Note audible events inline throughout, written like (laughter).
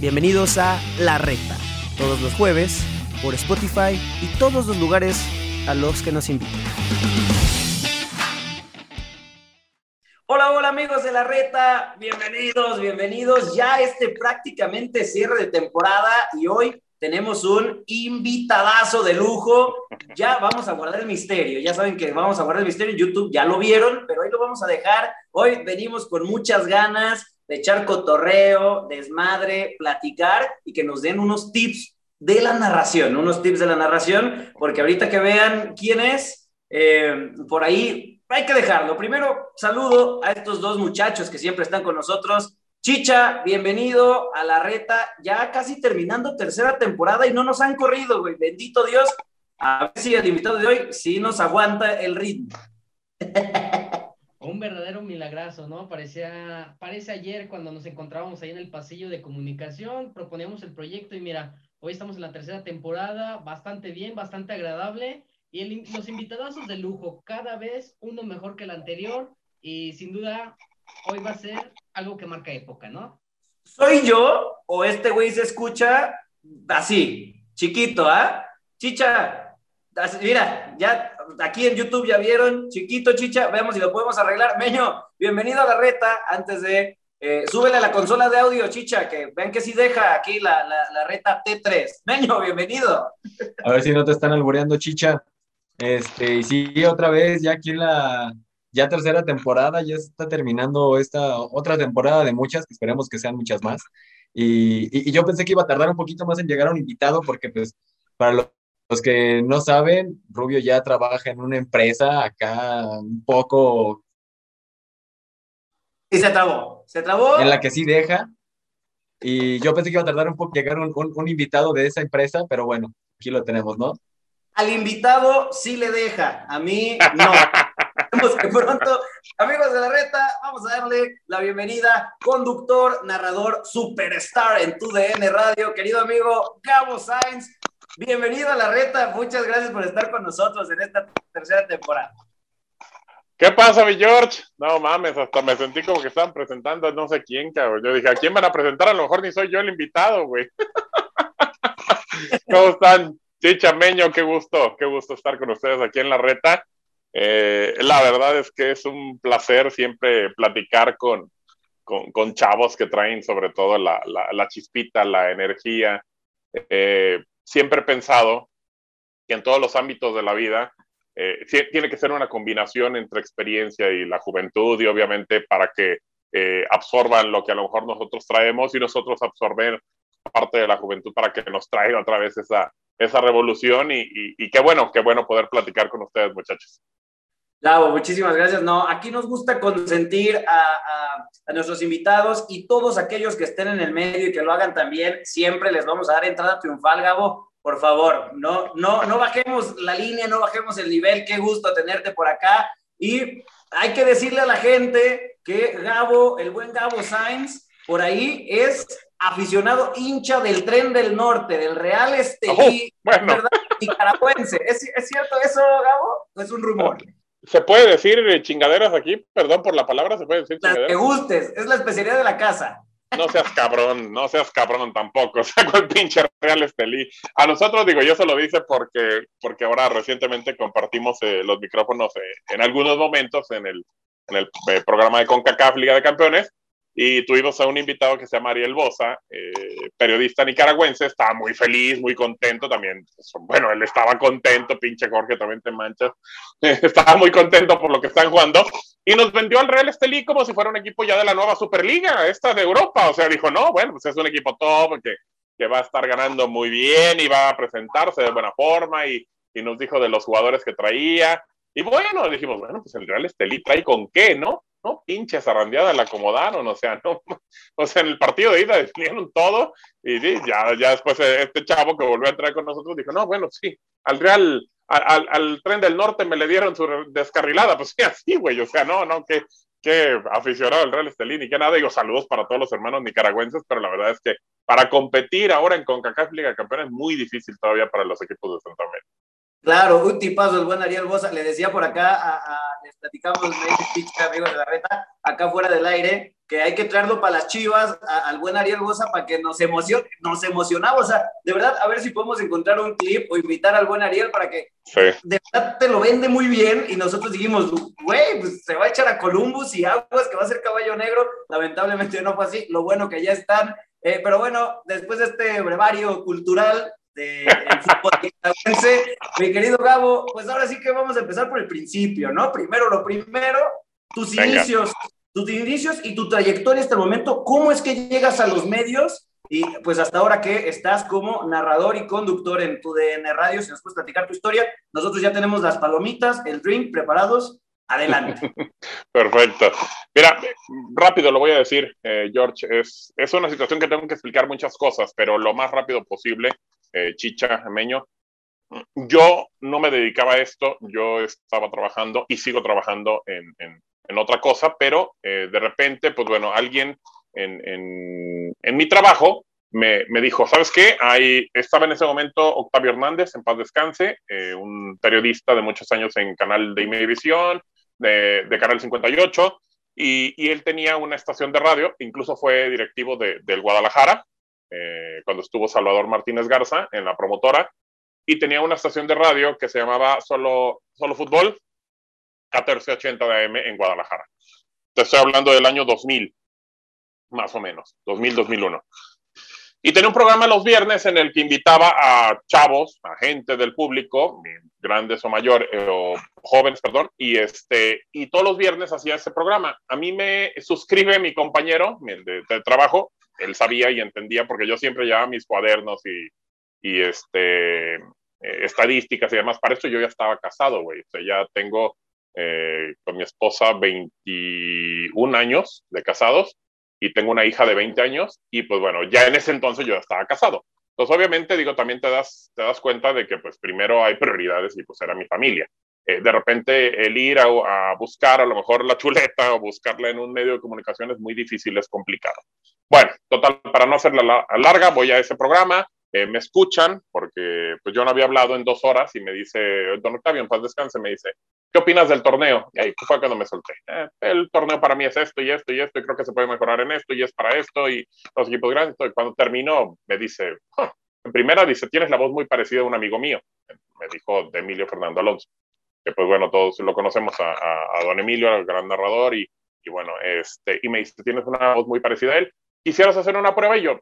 Bienvenidos a La Recta, todos los jueves, por Spotify y todos los lugares a los que nos invitan. Hola, hola amigos de La Reta, bienvenidos, bienvenidos. Ya este prácticamente cierre de temporada y hoy tenemos un invitadazo de lujo. Ya vamos a guardar el misterio. Ya saben que vamos a guardar el misterio en YouTube, ya lo vieron, pero hoy lo vamos a dejar. Hoy venimos con muchas ganas de echar cotorreo, desmadre, platicar y que nos den unos tips de la narración, unos tips de la narración, porque ahorita que vean quién es, eh, por ahí hay que dejarlo. Primero, saludo a estos dos muchachos que siempre están con nosotros. Chicha, bienvenido a la reta, ya casi terminando tercera temporada y no nos han corrido, güey. Bendito Dios. A ver si el invitado de hoy sí nos aguanta el ritmo. (laughs) Un verdadero milagrazo, ¿no? Parecía, parece ayer cuando nos encontrábamos ahí en el pasillo de comunicación, proponíamos el proyecto y mira, hoy estamos en la tercera temporada, bastante bien, bastante agradable y los invitados de lujo, cada vez uno mejor que el anterior y sin duda hoy va a ser algo que marca época, ¿no? ¿Soy yo o este güey se escucha así, chiquito, ¿ah? Chicha, mira, ya aquí en YouTube ya vieron, chiquito, chicha, veamos si lo podemos arreglar. Meño, bienvenido a la reta, antes de, eh, súbele a la consola de audio, chicha, que ven que sí deja aquí la, la, reta T3. Meño, bienvenido. A ver si no te están albureando, chicha. Este, y sí, otra vez, ya aquí en la, ya tercera temporada, ya está terminando esta otra temporada de muchas, que esperemos que sean muchas más. Y, y, yo pensé que iba a tardar un poquito más en llegar a un invitado, porque pues para los que no saben, Rubio ya trabaja en una empresa acá un poco... Y se trabó, se trabó. En la que sí deja. Y yo pensé que iba a tardar un poco llegar un, un, un invitado de esa empresa, pero bueno, aquí lo tenemos, ¿no? Al invitado sí le deja, a mí no. (laughs) que pronto, amigos de la reta, vamos a darle la bienvenida, conductor, narrador, superstar en tu DN Radio, querido amigo Gabo Sainz. Bienvenido a la reta, muchas gracias por estar con nosotros en esta tercera temporada. ¿Qué pasa, mi George? No mames, hasta me sentí como que estaban presentando a no sé quién, cabrón. Yo dije, ¿a quién van a presentar? A lo mejor ni soy yo el invitado, güey. (laughs) ¿Cómo están? Chicha Meño, qué gusto, qué gusto estar con ustedes aquí en la reta. Eh, la verdad es que es un placer siempre platicar con, con, chavos que traen sobre todo la, la, chispita, la energía. Eh, siempre he pensado que en todos los ámbitos de la vida eh, tiene que ser una combinación entre experiencia y la juventud y obviamente para que absorban lo que a lo mejor nosotros traemos y nosotros absorber parte de la juventud para que nos traiga otra vez esa, esa revolución y, y, qué bueno, qué bueno poder platicar con ustedes muchachos. Lavo, muchísimas gracias. No, aquí nos gusta consentir a, a, nuestros invitados y todos aquellos que estén en el medio y que lo hagan también, siempre les vamos a dar entrada triunfal, Gabo. Por favor, no, no, no bajemos la línea, no bajemos el nivel. Qué gusto tenerte por acá. Y hay que decirle a la gente que Gabo, el buen Gabo Sainz, por ahí es aficionado hincha del tren del norte, del Real Estelí, oh, ¿verdad? Nicaragüense. ¿Es, ¿Es cierto eso, Gabo? ¿O es un rumor? ¿Se puede decir chingaderas aquí? Perdón por la palabra, ¿se puede decir chingaderas? que gustes, es la especialidad de la casa. No seas cabrón, no seas cabrón tampoco, (laughs) saco el pinche Real Estelí. A nosotros, digo, yo se lo dice porque, porque ahora recientemente compartimos eh, los micrófonos eh, en algunos momentos en el, en el eh, programa de CONCACAF Liga de Campeones y tuvimos a un invitado que se llama Ariel Bosa, eh, periodista nicaragüense, estaba muy feliz, muy contento también. Bueno, él estaba contento, pinche Jorge, también te manchas. (laughs) estaba muy contento por lo que están jugando. Y nos vendió al Real Estelí como si fuera un equipo ya de la nueva Superliga, esta de Europa. O sea, dijo, no, bueno, pues es un equipo top, que, que va a estar ganando muy bien y va a presentarse de buena forma. Y, y nos dijo de los jugadores que traía. Y bueno, dijimos, bueno, pues el Real Estelí trae con qué, ¿no? ¿No? Pinche zarrandeada la acomodaron, o sea, (laughs) no, o sea, en el partido de ida definieron todo y ya, ya después este chavo que volvió a entrar con nosotros dijo, no, bueno, sí, al Real, al, al tren del norte me le dieron su descarrilada, pues (laughs) sí, así, güey, o sea, no, no, que, que aficionado al Real Estelín y que nada, digo saludos para todos los hermanos nicaragüenses, pero la verdad es que para competir ahora en CONCACAF Liga Campeona es muy difícil todavía para los equipos de Centroamérica. Claro, un tipazo el buen Ariel Bosa. Le decía por acá, a, les platicamos, me amigos de la reta, acá fuera del aire, que hay que traerlo para las chivas al buen Ariel Bosa para que nos emocione, nos emocionamos. O sea, de verdad, a ver si podemos encontrar un clip o invitar al buen Ariel para que de verdad te lo vende muy bien. Y nosotros dijimos, güey, pues se va a echar a Columbus y aguas que va a ser caballo negro. Lamentablemente no fue así. Lo bueno que ya están. Eh, pero bueno, después de este brevario cultural del fútbol mi querido Gabo, pues ahora sí que vamos a empezar por el principio, ¿no? Primero lo primero, tus inicios tus inicios y tu trayectoria hasta el momento, ¿cómo es que llegas a los medios? Y pues hasta ahora que estás como narrador y conductor en tu DN Radio, si nos puedes platicar tu historia, nosotros ya tenemos las palomitas, el drink preparados. Adelante. (laughs) Perfecto. Mira, rápido lo voy a decir, eh, George. Es, es una situación que tengo que explicar muchas cosas, pero lo más rápido posible, eh, Chicha, Meño. Yo no me dedicaba a esto, yo estaba trabajando y sigo trabajando en, en en otra cosa, pero eh, de repente, pues bueno, alguien en, en, en mi trabajo me, me, dijo, ¿sabes qué? Ahí estaba en ese momento Octavio Hernández, en paz descanse, eh, un periodista de muchos años en canal de Imevisión, de, de Canal 58, y, y, él tenía una estación de radio, incluso fue directivo de, del Guadalajara, eh, cuando estuvo Salvador Martínez Garza en la promotora, y tenía una estación de radio que se llamaba Solo, Solo Fútbol, 1480 de AM en Guadalajara. Te estoy hablando del año 2000, más o menos, 2000-2001. Y tenía un programa los viernes en el que invitaba a chavos, a gente del público, grandes o mayores, eh, o jóvenes, perdón, y, este, y todos los viernes hacía ese programa. A mí me suscribe mi compañero de, de trabajo, él sabía y entendía porque yo siempre llevaba mis cuadernos y, y este, eh, estadísticas y demás. Para eso yo ya estaba casado, güey. O sea, ya tengo eh, con mi esposa 21 años de casados y tengo una hija de 20 años y pues bueno, ya en ese entonces yo estaba casado. Entonces obviamente digo, también te das, te das cuenta de que pues primero hay prioridades y pues era mi familia. Eh, de repente el ir a, buscar a lo mejor la chuleta o buscarla en un medio de comunicación es muy difícil, es complicado. Bueno, total, para no hacerla larga, voy a ese programa, eh, me escuchan, porque pues yo no había hablado en dos horas y me dice, don Octavio, en paz descanse, me dice, ¿qué opinas del torneo? Y ahí fue cuando me solté. Eh, el torneo para mí es esto y esto y esto, y creo que se puede mejorar en esto y es para esto, y los equipos grandes. Y cuando terminó, me dice, en primera dice, tienes la voz muy parecida a un amigo mío, me dijo de Emilio Fernando Alonso, que pues bueno, todos lo conocemos a, a, don Emilio, el gran narrador, y, y bueno, este, y me dice, tienes una voz muy parecida a él, ¿quisieras hacer una prueba? Y yo,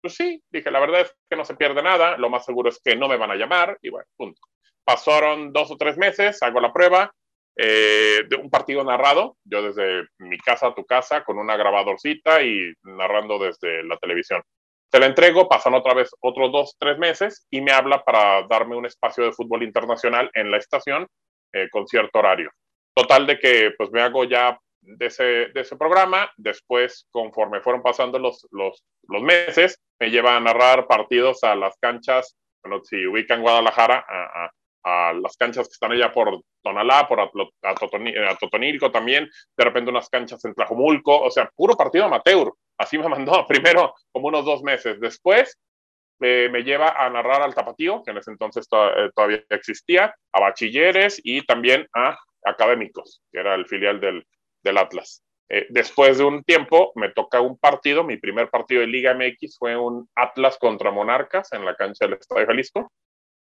pues sí, dije, la verdad es que no se pierde nada, lo más seguro es que no me van a llamar y bueno, punto. Pasaron dos o tres meses, hago la prueba eh, de un partido narrado, yo desde mi casa a tu casa con una grabadorcita y narrando desde la televisión. Se la entrego, pasan otra vez otros dos, tres meses y me habla para darme un espacio de fútbol internacional en la estación eh, con cierto horario. Total de que pues me hago ya de ese, de ese programa. Después, conforme fueron pasando los, los, los, meses, me lleva a narrar partidos a las canchas, bueno, si ubican Guadalajara, a, a, las canchas que están allá por Tonalá, por Atotonilco también, de repente unas canchas en Tlajomulco, o sea, puro partido amateur. Así me mandó (laughs) primero como unos dos meses. Después me lleva a narrar al Tapatío, que en ese entonces to eh, todavía existía, a bachilleres y también a académicos, que era el filial del, del Atlas. Eh, después de un tiempo me toca un partido, mi primer partido de Liga MX fue un Atlas contra Monarcas en la cancha del Estadio Jalisco.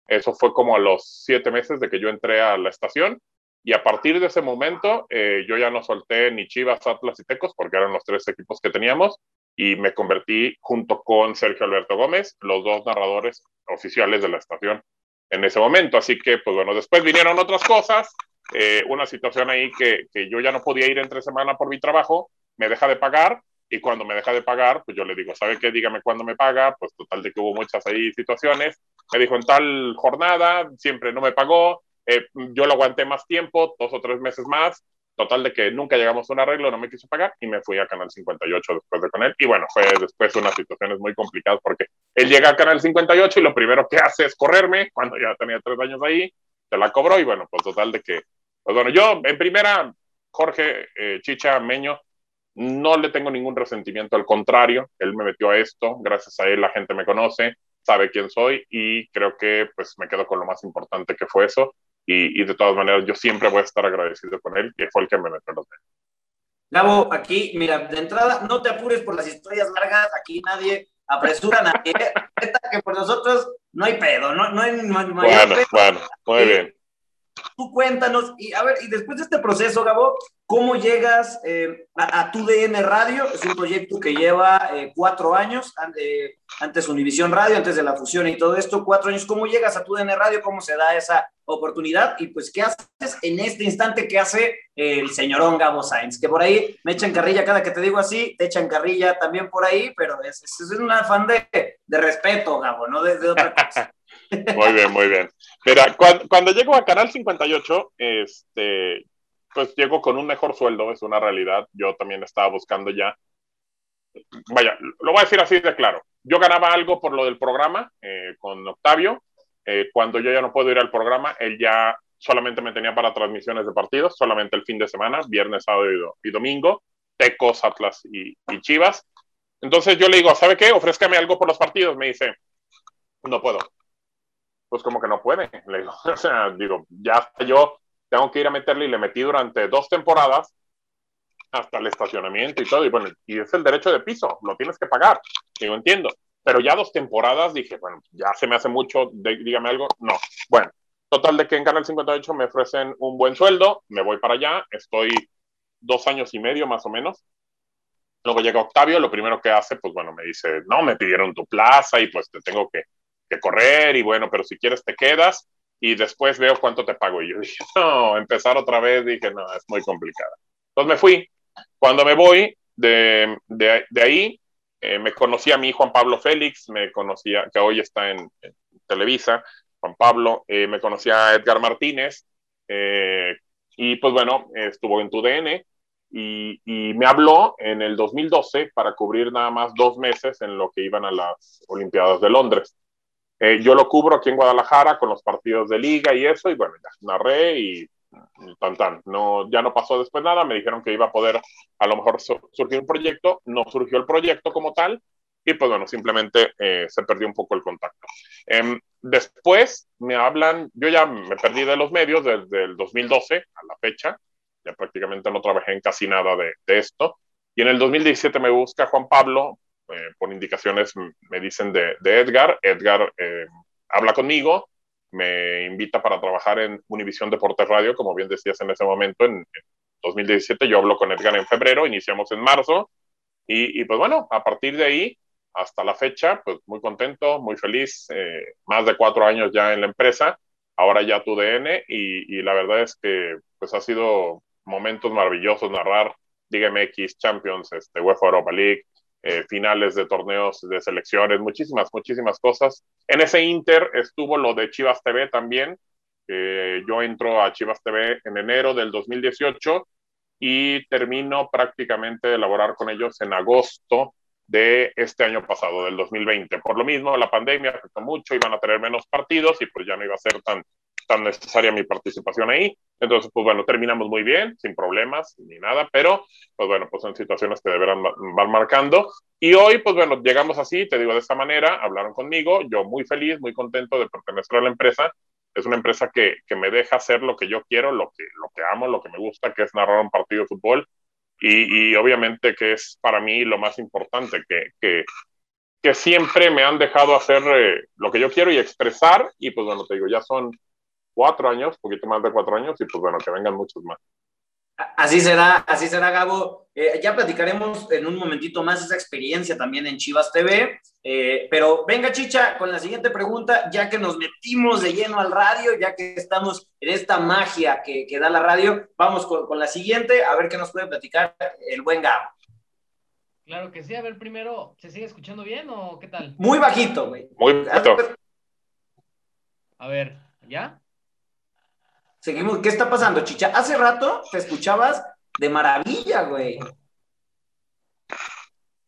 Eso fue como a los siete meses de que yo entré a la estación y a partir de ese momento eh, yo ya no solté ni Chivas, Atlas y Tecos porque eran los tres equipos que teníamos y me convertí junto con Sergio Alberto Gómez, los dos narradores oficiales de la estación en ese momento. Así que, pues bueno, después vinieron otras cosas, eh, una situación ahí que, que, yo ya no podía ir entre semana por mi trabajo, me deja de pagar y cuando me deja de pagar, pues yo le digo, ¿sabe qué? Dígame cuándo me paga, pues total de que hubo muchas ahí situaciones, me dijo en tal jornada, siempre no me pagó, eh, yo lo aguanté más tiempo, dos o tres meses más, total de que nunca llegamos a un arreglo, no me quiso pagar y me fui a Canal 58 después de con él. Y bueno, fue después unas situaciones muy complicadas porque él llega a Canal 58 y lo primero que hace es correrme cuando ya tenía tres años ahí, se la cobró y bueno, pues total de que pues bueno, yo en primera, Jorge eh, Chicha Meño, no le tengo ningún resentimiento, al contrario, él me metió a esto, gracias a él la gente me conoce, sabe quién soy y creo que pues me quedo con lo más importante que fue eso y, y de todas maneras yo siempre voy a estar agradecido con él, que fue el que me metió los dedos. Gabo, aquí, mira, de entrada, no te apures por las historias largas, aquí nadie apresura a nadie. (laughs) que por nosotros no hay pedo, no, no hay, no hay bueno, pedo. Bueno, muy bien tú cuéntanos, y a ver, y después de este proceso, Gabo, ¿cómo llegas eh, a, tu DN Radio? Es un proyecto que lleva eh, cuatro años, eh, antes Univisión Radio, antes de la fusión y todo esto, cuatro años. ¿Cómo llegas a tu DN Radio? ¿Cómo se da esa oportunidad? Y pues, ¿qué haces en este instante? ¿Qué hace el señorón Gabo Sainz? Que por ahí me echan carrilla cada que te digo así, te echan carrilla también por ahí, pero es, es, un afán de, de, respeto, Gabo, no de, de otra cosa. Muy bien, muy bien. Mira, cuando, cuando, llego a Canal 58, este, pues llego con un mejor sueldo, es una realidad. Yo también estaba buscando ya. Vaya, lo voy a decir así de claro. Yo ganaba algo por lo del programa eh, con Octavio. Eh, cuando yo ya no puedo ir al programa, él ya solamente me tenía para transmisiones de partidos, solamente el fin de semana, viernes, sábado y, domingo, Tecos, Atlas y, y Chivas. Entonces yo le digo, ¿sabe qué? Ofrézcame algo por los partidos. Me dice, no puedo pues como que no puede. Le digo, (laughs) o sea, digo, ya yo tengo que ir a meterle y le metí durante dos temporadas hasta el estacionamiento y todo. Y bueno, y es el derecho de piso, lo tienes que pagar. Digo, entiendo. Pero ya dos temporadas dije, bueno, ya se me hace mucho, dígame algo. No. Bueno, total de que en Canal 58 me ofrecen un buen sueldo, me voy para allá, estoy dos años y medio más o menos. Luego llega Octavio, lo primero que hace, pues bueno, me dice, no, me pidieron tu plaza y pues te tengo que correr y bueno, pero si quieres te quedas y después veo cuánto te pago. Y yo dije, (laughs) no, empezar otra vez, dije, no, es muy complicada. Entonces me fui. Cuando me voy de, de, de ahí, eh, me conocí a mi Juan Pablo Félix, me conocía, que hoy está en, Televisa, Juan Pablo, eh, me conocía a Edgar Martínez, eh, y pues bueno, estuvo en tu DN, y, y, me habló en el 2012 para cubrir nada más dos meses en lo que iban a las Olimpiadas de Londres. Eh, yo lo cubro aquí en Guadalajara con los partidos de liga y eso, y bueno, ya narré y, tan tan. No, ya no pasó después nada, me dijeron que iba a poder a lo mejor surgir un proyecto, no surgió el proyecto como tal, y pues bueno, simplemente eh, se perdió un poco el contacto. Eh, después me hablan, yo ya me perdí de los medios desde el 2012 a la fecha, ya prácticamente no trabajé en casi nada de, de esto, y en el 2017 me busca Juan Pablo eh, por indicaciones me dicen de, de Edgar. Edgar eh, habla conmigo, me invita para trabajar en Univisión Deportes Radio, como bien decías en ese momento, en, 2017. Yo hablo con Edgar en febrero, iniciamos en marzo. Y, y, pues bueno, a partir de ahí hasta la fecha, pues muy contento, muy feliz, eh, más de cuatro años ya en la empresa, ahora ya tu DN y, y, la verdad es que pues ha sido momentos maravillosos narrar Liga MX, Champions, este, UEFA Europa League, eh, finales de torneos de selecciones, muchísimas, muchísimas cosas. En ese Inter estuvo lo de Chivas TV también. yo entro a Chivas TV en enero del 2018 y termino prácticamente de elaborar con ellos en agosto de este año pasado, del 2020. Por lo mismo, la pandemia afectó mucho, iban a tener menos partidos y pues ya no iba a ser tan, tan necesaria mi participación ahí. Entonces, pues bueno, terminamos muy bien, sin problemas ni nada, pero pues bueno, pues son situaciones que deberán van marcando. Y hoy, pues bueno, llegamos así, te digo de esta manera, hablaron conmigo, yo muy feliz, muy contento de pertenecer a la empresa. Es una empresa que, que me deja hacer lo que yo quiero, lo que, lo que amo, lo que me gusta, que es narrar un partido de fútbol. Y, y obviamente que es para mí lo más importante, que, que, que siempre me han dejado hacer eh, lo que yo quiero y expresar. Y pues bueno, te digo, ya son cuatro años, poquito más de cuatro años, y pues bueno, que vengan muchos más. Así será, así será, Gabo. Eh, ya platicaremos en un momentito más esa experiencia también en Chivas TV. Eh, pero venga, Chicha, con la siguiente pregunta, ya que nos metimos de lleno al radio, ya que estamos en esta magia que, que da la radio, vamos con, con, la siguiente, a ver qué nos puede platicar el buen Gabo. Claro que sí, a ver, primero, ¿se sigue escuchando bien o qué tal? Muy bajito, güey. Muy bajito. A ver, ¿ya? Seguimos. ¿Qué está pasando, Chicha? Hace rato te escuchabas de maravilla, güey.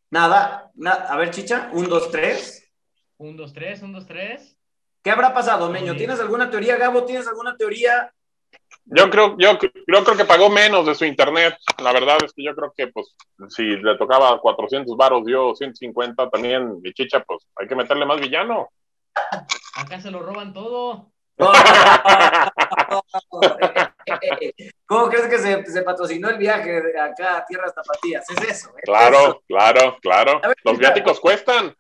Nada, a ver, Chicha, un, dos, tres. Un, dos, tres, un, dos, tres. ¿Qué habrá pasado, Meño? ¿Tienes alguna teoría, Gabo? ¿Tienes alguna teoría? Yo creo, yo, yo creo que pagó menos de su internet. La verdad es que yo creo que, pues, si le tocaba 400 varos, dio 150 también, mi chicha, pues hay que meterle más villano. Acá se lo roban todo. (laughs) ¿Cómo crees que se, se, patrocinó el viaje de acá a Tierras Tapatías? Es eso. Es claro, eso. claro, claro. Ver, los viáticos cuestan.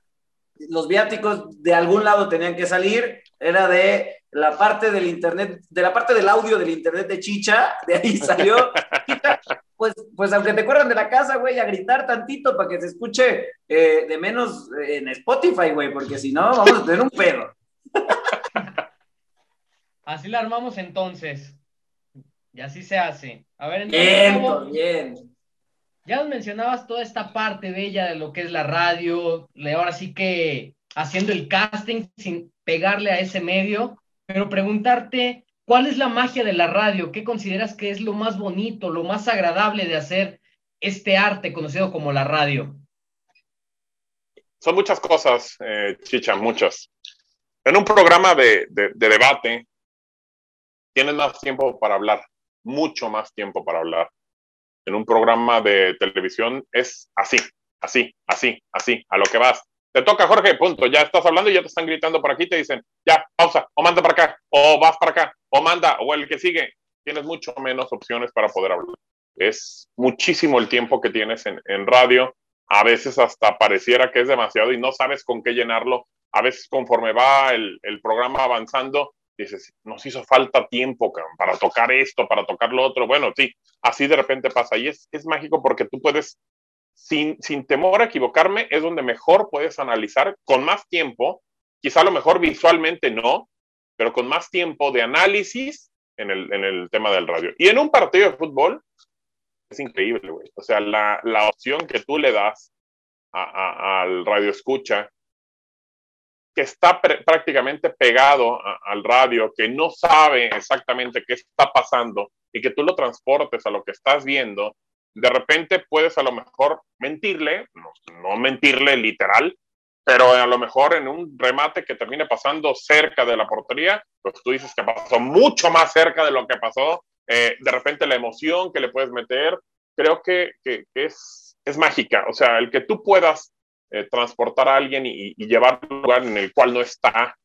Los viáticos de algún lado tenían que salir. Era de la parte del internet, de la parte del audio del internet de Chicha. De ahí (laughs) salió. pues, pues aunque te acuerdan de la casa, güey, a gritar tantito para que se escuche eh, de menos en Spotify, güey, porque si no, vamos a tener un pedo. (laughs) Así la armamos entonces. Y así se hace. A ver, entonces, bien, bien. Ya nos mencionabas toda esta parte bella de lo que es la radio, ahora sí que haciendo el casting sin pegarle a ese medio, pero preguntarte, ¿cuál es la magia de la radio? ¿Qué consideras que es lo más bonito, lo más agradable de hacer este arte conocido como la radio? Son muchas cosas, eh, Chicha, muchas. En un programa de, de, de debate, tienes más tiempo para hablar, mucho más tiempo para hablar. En un programa de televisión es así, así, así, así, a lo que vas. Te toca, Jorge, punto. Ya estás hablando y ya te están gritando por aquí, te dicen, ya, pausa, o manda para acá, o vas para acá, o manda, o el que sigue. Tienes mucho menos opciones para poder hablar. Es muchísimo el tiempo que tienes en, en radio. A veces hasta pareciera que es demasiado y no sabes con qué llenarlo. A veces conforme va el, el programa avanzando, dices, nos hizo falta tiempo para tocar esto, para tocar lo otro. Bueno, sí, así de repente pasa. Y es, es mágico porque tú puedes, sin, sin temor a equivocarme, es donde mejor puedes analizar con más tiempo, quizá a lo mejor visualmente no, pero con más tiempo de análisis en el, en el tema del radio. Y en un partido de fútbol, es increíble, güey. O sea, la, la opción que tú le das al radio escucha que está prácticamente pegado al radio, que no sabe exactamente qué está pasando y que tú lo transportes a lo que estás viendo, de repente puedes a lo mejor mentirle, no, mentirle literal, pero a lo mejor en un remate que termine pasando cerca de la portería, pues tú dices que pasó mucho más cerca de lo que pasó, eh, de repente la emoción que le puedes meter, creo que, es mágica, o sea, el que tú puedas eh, transportar a alguien y, llevarlo a un lugar en el cual no está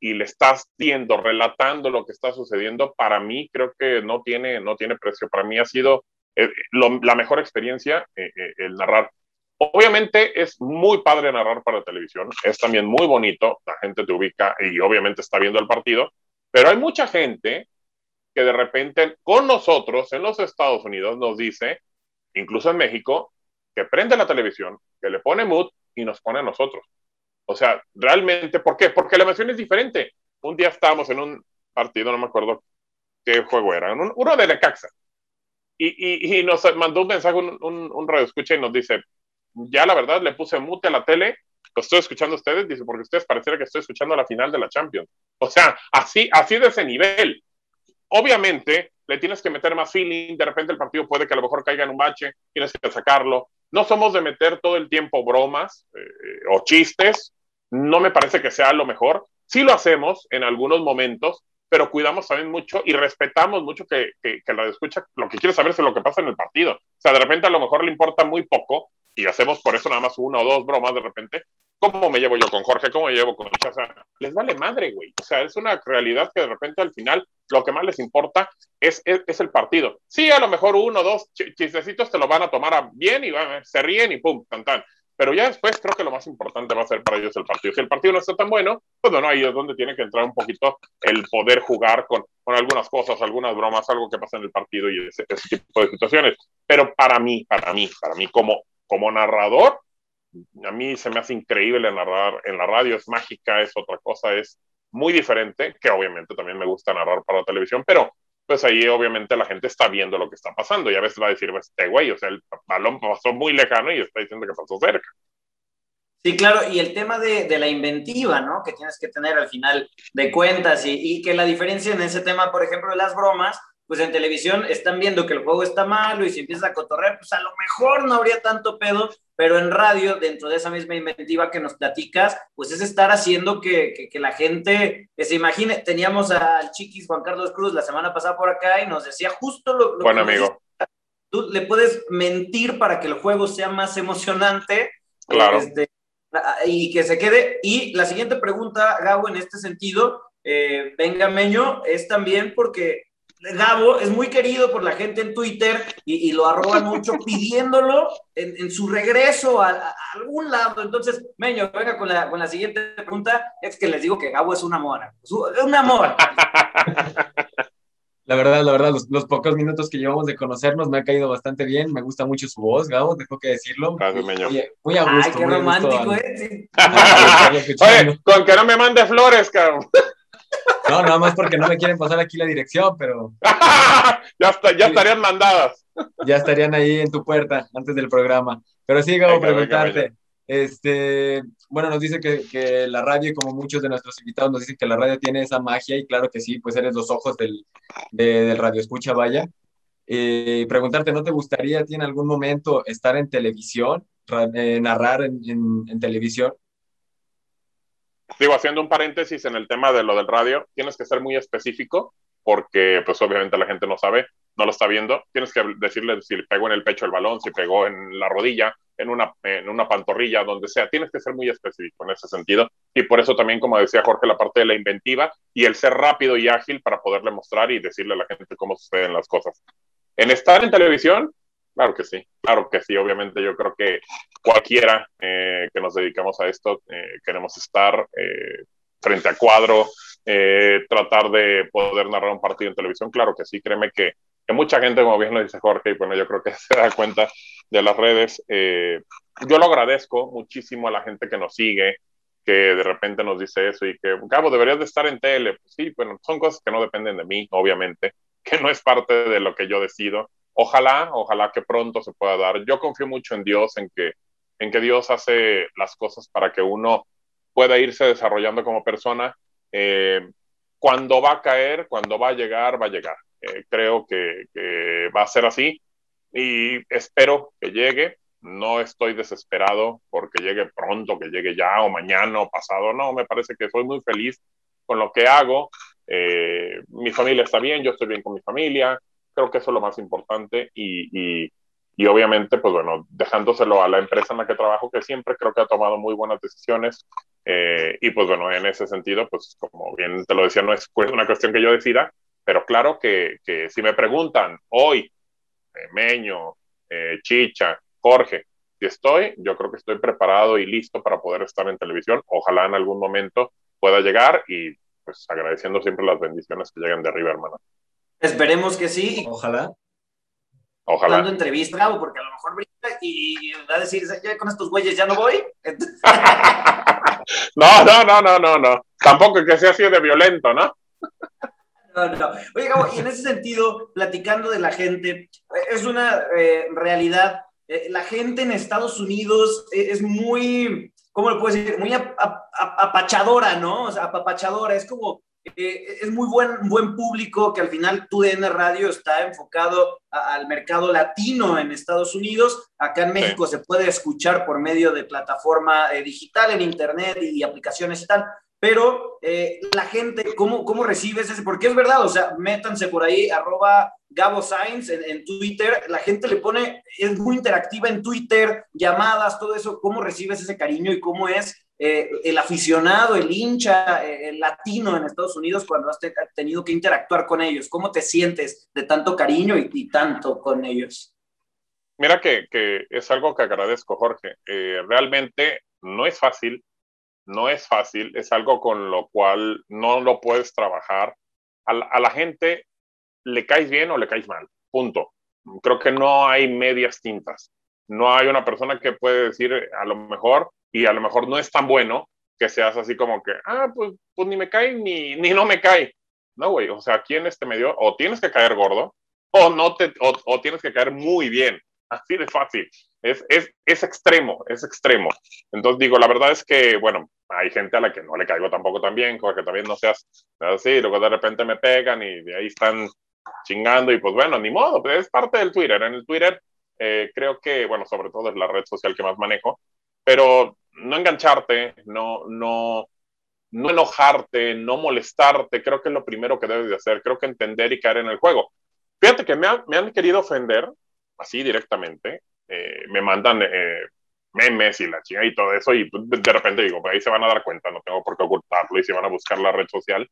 y le estás viendo, relatando lo que está sucediendo, para mí creo que no tiene, no tiene precio. Para mí ha sido eh, la mejor experiencia eh, el narrar. Obviamente es muy padre narrar para televisión, es también muy bonito, la gente te ubica y obviamente está viendo el partido, pero hay mucha gente que de repente con nosotros en los Estados Unidos nos dice, incluso en México, que prende la televisión, que le pone mood y nos pone a nosotros. O sea, realmente, ¿por qué? Porque la emoción es diferente. Un día estábamos en un partido, no me acuerdo qué juego era, un, uno de Necaxa. Y, y, y, nos mandó un mensaje, un, un, un radio escucha y nos dice, ya la verdad le puse mute a la tele, lo estoy escuchando a ustedes, dice, porque ustedes pareciera que estoy escuchando la final de la Champions. O sea, así, así de ese nivel. Obviamente, le tienes que meter más feeling, de repente el partido puede que a lo mejor caiga en un bache, tienes que sacarlo. No somos de meter todo el tiempo bromas eh, o chistes, no me parece que sea lo mejor. Sí lo hacemos en algunos momentos, pero cuidamos también mucho y respetamos mucho que, que, que la escucha lo que quiere saber es lo que pasa en el partido. O sea, de repente a lo mejor le importa muy poco y hacemos por eso nada más una o dos bromas de repente. ¿Cómo me llevo yo con Jorge? ¿Cómo me llevo con sea, les vale madre, güey. O sea, es una realidad que de repente al final lo que más les importa es, es, es el partido. Sí, a lo mejor uno dos ch chistecitos te lo van a tomar a bien y van, se ríen y pum, tan tan. Pero ya después creo que lo más importante va a ser para ellos el partido. Si el partido no está tan bueno, pues bueno, ahí es donde tiene que entrar un poquito el poder jugar con, con algunas cosas, algunas bromas, algo que pasa en el partido y ese, ese tipo de situaciones. Pero para mí, para mí, para mí como, como narrador, a mí se me hace increíble narrar en la radio, es mágica, es otra cosa, es muy diferente, que obviamente también me gusta narrar para la televisión, pero pues ahí obviamente la gente está viendo lo que está pasando y a veces va a decir, pues, este güey, o sea, el balón pasó muy lejano y está diciendo que pasó cerca. Sí, claro, y el tema de, la inventiva, ¿no? Que tienes que tener al final de cuentas y, que la diferencia en ese tema, por ejemplo, de las bromas, pues en televisión están viendo que el juego está malo y si empiezas a cotorrear, pues a lo mejor no habría tanto pedo, pero en radio, dentro de esa misma inventiva que nos platicas, pues es estar haciendo que, que, que la gente se imagine. Teníamos al chiquis Juan Carlos Cruz la semana pasada por acá y nos decía justo lo, lo Buen que amigo. Tú le puedes mentir para que el juego sea más emocionante. Claro. Este, y que se quede. Y la siguiente pregunta, Gabo, en este sentido, eh, venga Meño, es también porque Gabo es muy querido por la gente en Twitter y, lo arroban mucho (laughs) pidiéndolo en, su regreso a, algún lado. Entonces, Meño, venga con la, con la siguiente pregunta. Es que les digo que Gabo es un amor. Es un amor. La verdad, la verdad, los, pocos minutos que llevamos de conocernos me ha caído bastante bien. Me gusta mucho su voz, Gabo, tengo que decirlo. Gracias, Meño. Muy, a gusto. Ay, qué romántico, ¿eh? Oye, con que no me mande flores, cabrón. No, nada más porque no me quieren pasar aquí la dirección, pero. (laughs) ya, está, ya estarían mandadas. ya estarían ahí en tu puerta antes del programa. Pero sí, Gabo, preguntarte. Este, bueno, nos dice que, la radio, y como muchos de nuestros invitados nos dicen que la radio tiene esa magia, y claro que sí, pues eres los ojos del, del radio escucha, vaya. Y preguntarte, ¿no te gustaría a en algún momento estar en televisión, eh, narrar en, en televisión? Digo, haciendo un paréntesis en el tema de lo del radio, tienes que ser muy específico porque pues obviamente la gente no sabe, no lo está viendo. Tienes que decirle si pegó en el pecho el balón, si pegó en la rodilla, en una, en una pantorrilla, donde sea. Tienes que ser muy específico en ese sentido. Y por eso también, como decía Jorge, la parte de la inventiva y el ser rápido y ágil para poderle mostrar y decirle a la gente cómo suceden las cosas. En estar en televisión, Claro que sí, claro que sí. Obviamente yo creo que cualquiera eh, que nos dedicamos a esto eh, queremos estar eh, frente a cuadro, tratar de poder narrar un partido en televisión. Claro que sí, créeme que, que, mucha gente, como bien lo dice Jorge, y bueno, yo creo que (laughs) se da cuenta de las redes. yo lo agradezco muchísimo a la gente que nos sigue, que de repente nos dice eso y que, Cabo, deberías de estar en tele. Pues sí, bueno, son cosas que no dependen de mí, obviamente, (laughs) que no es parte de lo que yo decido ojalá, ojalá que pronto se pueda dar. Yo confío mucho en Dios, en que, en que Dios hace las cosas para que uno pueda irse desarrollando como persona. Eh, cuando va a caer, cuando va a llegar, va a llegar. Eh, creo que, va a ser así y espero que llegue. No estoy desesperado porque llegue pronto, que llegue ya o mañana o pasado. No, me parece que soy muy feliz con lo que hago. Eh, mi familia está bien, yo estoy bien con mi familia. Creo que eso es lo más importante y, y, y, obviamente, pues bueno, dejándoselo a la empresa en la que trabajo, que siempre creo que ha tomado muy buenas decisiones. Eh, y pues bueno, en ese sentido, pues como bien te lo decía, no es una cuestión que yo decida, pero claro que, que si me preguntan hoy, eh, Meño, eh, Chicha, Jorge, si estoy, yo creo que estoy preparado y listo para poder estar en televisión. Ojalá en algún momento pueda llegar y pues agradeciendo siempre las bendiciones que llegan de arriba, hermano. Esperemos que sí. Ojalá. Ojalá. Dando entrevista, porque a lo mejor brinca y va a decir, ya con estos güeyes ya no voy. (laughs) no, no, no, no, no, no. Tampoco que sea así de violento, ¿no? No, no. Oye, Gabo, y en ese sentido, platicando de la gente, es una eh, realidad. Eh, la gente en Estados Unidos es muy, ¿cómo lo puedo decir? Muy apachadora, ¿no? O sea, apapachadora. Es como, eh, es muy buen, buen público que al final TUDN Radio está enfocado al mercado latino en Estados Unidos. Acá en México se puede escuchar por medio de plataforma eh, digital en Internet y, aplicaciones y tal. Pero eh, la gente, ¿cómo, ¿cómo recibes ese? Porque es verdad, o sea, métanse por ahí, arroba Gabo Sainz en, en, Twitter, la gente le pone, es muy interactiva en Twitter, llamadas, todo eso, ¿cómo recibes ese cariño y cómo es eh, el aficionado, el hincha, eh, el latino en Estados Unidos cuando has tenido que interactuar con ellos? ¿Cómo te sientes de tanto cariño y, tanto con ellos? Mira que, es algo que agradezco, Jorge. Eh, realmente no es fácil, no es fácil, es algo con lo cual no lo puedes trabajar. A a la gente le caes bien o le caes mal, punto. Creo que no hay medias tintas. No hay una persona que puede decir, a lo mejor, y a lo mejor no es tan bueno que seas así como que, ah, pues, pues ni me cae ni, ni no me cae. No, güey, o sea, aquí en este medio o tienes que caer gordo o, no te, o, tienes que caer muy bien. (laughs) Así de fácil. Es, es, es extremo, es extremo. Entonces digo, la verdad es que, bueno, hay gente a la que no le caigo tampoco tan bien, que también no seas así, luego de repente me pegan y de ahí están chingando y pues bueno, ni modo, pues es parte del Twitter. En el Twitter eh, creo que, bueno, sobre todo es la red social que más manejo, pero no engancharte, no, no, no enojarte, no molestarte, creo que es lo primero que debes de hacer, creo que entender y caer en el juego. Fíjate que me, han querido ofender, así directamente, eh, me mandan eh, memes y la chingada y todo eso, y pues, de repente digo, ahí se van a dar cuenta, no tengo por qué ocultarlo, y si van a buscar la red social,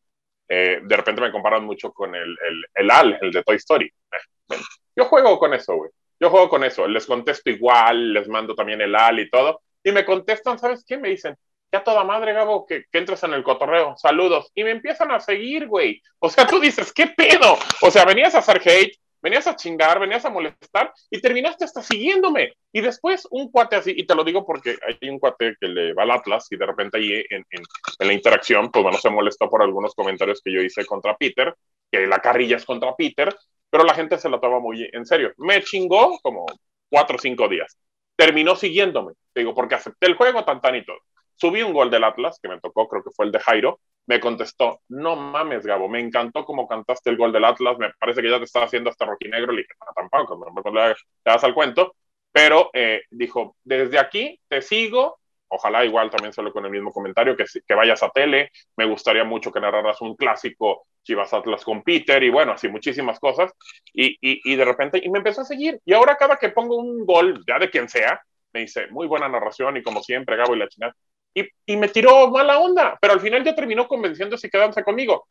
eh, de repente me comparan mucho con el, el, el, AL, el de Toy Story. Eh, yo juego con eso, güey. Yo juego con eso. Les contesto igual, les mando también el AL y todo. Y me contestan, ¿sabes qué? Me dicen, ya toda madre, Gabo, que, que entres en el cotorreo. Saludos. Y me empiezan a seguir, güey. O sea, tú dices, ¿qué pedo? O sea, venías a hacer hate, venías a chingar, venías a molestar y terminaste hasta siguiéndome. Y después un cuate así, y te lo digo porque hay un cuate que le va al Atlas y de repente ahí en, en, en, la interacción, pues bueno, se molestó por algunos comentarios que yo hice contra Peter, que la carrilla es contra Peter, pero la gente se lo toma muy en serio. Me chingó como cuatro o cinco días. Terminó siguiéndome, digo, porque acepté el juego tan tan y todo. Subí un gol del Atlas, que me tocó, creo que fue el de Jairo, me contestó, no mames, Gabo, me encantó cómo cantaste el gol del Atlas, me parece que ya te estaba haciendo hasta rojinegro, le dije, tampoco, no das al cuento, pero eh, dijo, desde aquí te sigo, ojalá igual también solo con el mismo comentario, que, que vayas a tele, me gustaría mucho que narraras un clásico Chivas Atlas con Peter, y bueno, así muchísimas cosas, y, y, y de repente, y me empezó a seguir, y ahora cada que pongo un gol, ya de quien sea, me dice, muy buena narración, y como siempre, Gabo y la chingada, y, y, me tiró mala onda, pero al final ya terminó convenciéndose y quedándose conmigo.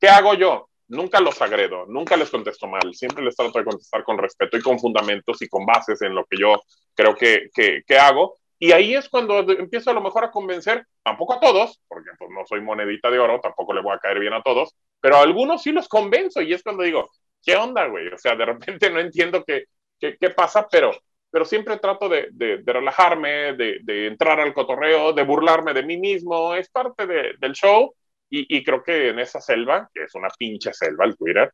¿Qué hago yo? Nunca los agredo, nunca les contesto mal, siempre les trato de contestar con respeto y con fundamentos y con bases en lo que yo creo que, que, que hago. Y ahí es cuando empiezo a lo mejor a convencer, tampoco a todos, porque pues, no soy monedita de oro, tampoco le voy a caer bien a todos, pero a algunos sí los convenzo y es cuando digo, ¿qué onda, güey? O sea, de repente (laughs) no entiendo qué, qué, qué pasa, pero pero siempre trato de, de, de relajarme, de, de, entrar al cotorreo, de burlarme de mí mismo, es parte del show y, y, creo que en esa selva, que es una pinche selva el Twitter,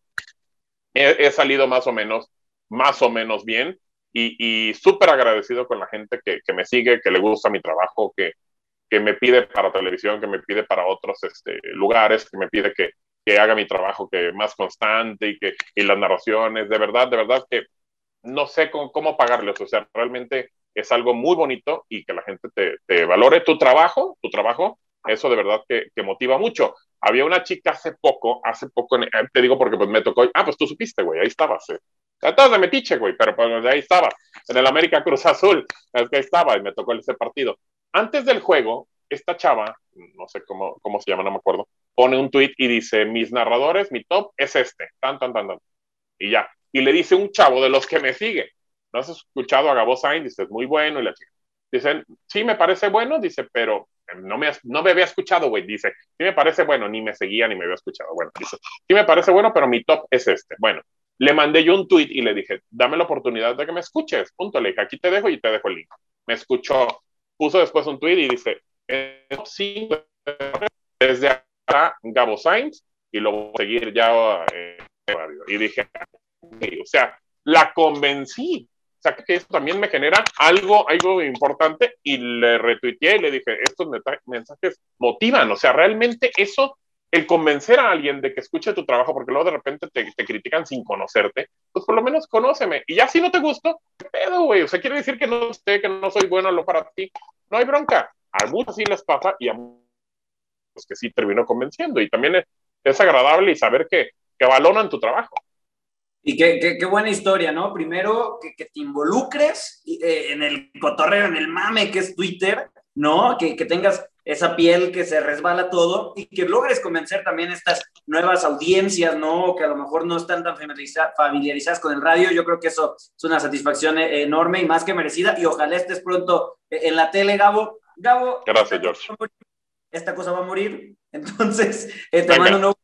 he, he salido más o menos, más o menos bien y, y súper agradecido con la gente que, que, me sigue, que le gusta mi trabajo, que, que me pide para televisión, que me pide para otros este, lugares, que me pide que, que haga mi trabajo que más constante y que y las narraciones, de verdad, de verdad que no sé cómo, cómo, pagarles, o sea, realmente es algo muy bonito y que la gente te, te valore tu trabajo, tu trabajo, eso de verdad que, que, motiva mucho. Había una chica hace poco, hace poco, te digo porque pues me tocó, ah, pues tú supiste, güey, ahí estabas, eh. Estabas de metiche, güey, pero pues ahí estaba, en el América Cruz Azul, ahí estaba y me tocó ese partido. Antes del juego, esta chava, no sé cómo, cómo se llama, no me acuerdo, pone un tweet y dice, mis narradores, mi top es este, tan, tan, tan, tan. Y ya, y le dice un chavo de los que me sigue, ¿no has escuchado a Gabo Sainz? Dice, es muy bueno, y la chica, dicen, sí, me parece bueno, dice, pero no me, no me había escuchado, güey, dice, sí me parece bueno, ni me seguía, ni me había escuchado, bueno, dice, sí me parece bueno, pero mi top es este, bueno, le mandé yo un tweet y le dije, dame la oportunidad de que me escuches, punto, le dije, aquí te dejo y te dejo el link, me escuchó, puso después un tweet y dice, desde acá, Gabo Sainz, y lo voy a seguir ya eh, y dije, o sea, la convencí. O sea, que eso también me genera algo, algo importante y le retuiteé y le dije, estos mensajes motivan, o sea, realmente eso, el convencer a alguien de que escuche tu trabajo, porque luego de repente te, te critican sin conocerte, pues por lo menos conóceme. Y ya si no te gustó, ¿qué pedo, güey? O sea, quiere decir que no sé, que no soy bueno lo para ti. No hay bronca. A muchos sí les pasa y a muchos que sí termino convenciendo. Y también es, es agradable y saber que, que valoran tu trabajo. Y qué, qué, qué, buena historia, ¿no? Primero, que, que te involucres eh, en el cotorreo, en el mame que es Twitter, ¿no? Que, que, tengas esa piel que se resbala todo y que logres convencer también estas nuevas audiencias, ¿no? Que a lo mejor no están tan familiarizadas con el radio. Yo creo que eso es una satisfacción eh, enorme y más que merecida. Y ojalá estés pronto eh, en la tele, Gabo. Gabo. Gracias, George. Esta cosa va a morir. Entonces, eh, te Venga. mando un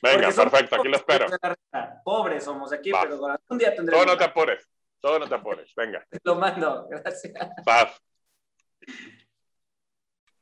Venga, perfecto, aquí lo espero. Pobres somos aquí, Va. pero un día tendremos. Todo no te apures, todo no te apures, venga. (laughs) Te lo mando, gracias. Paz.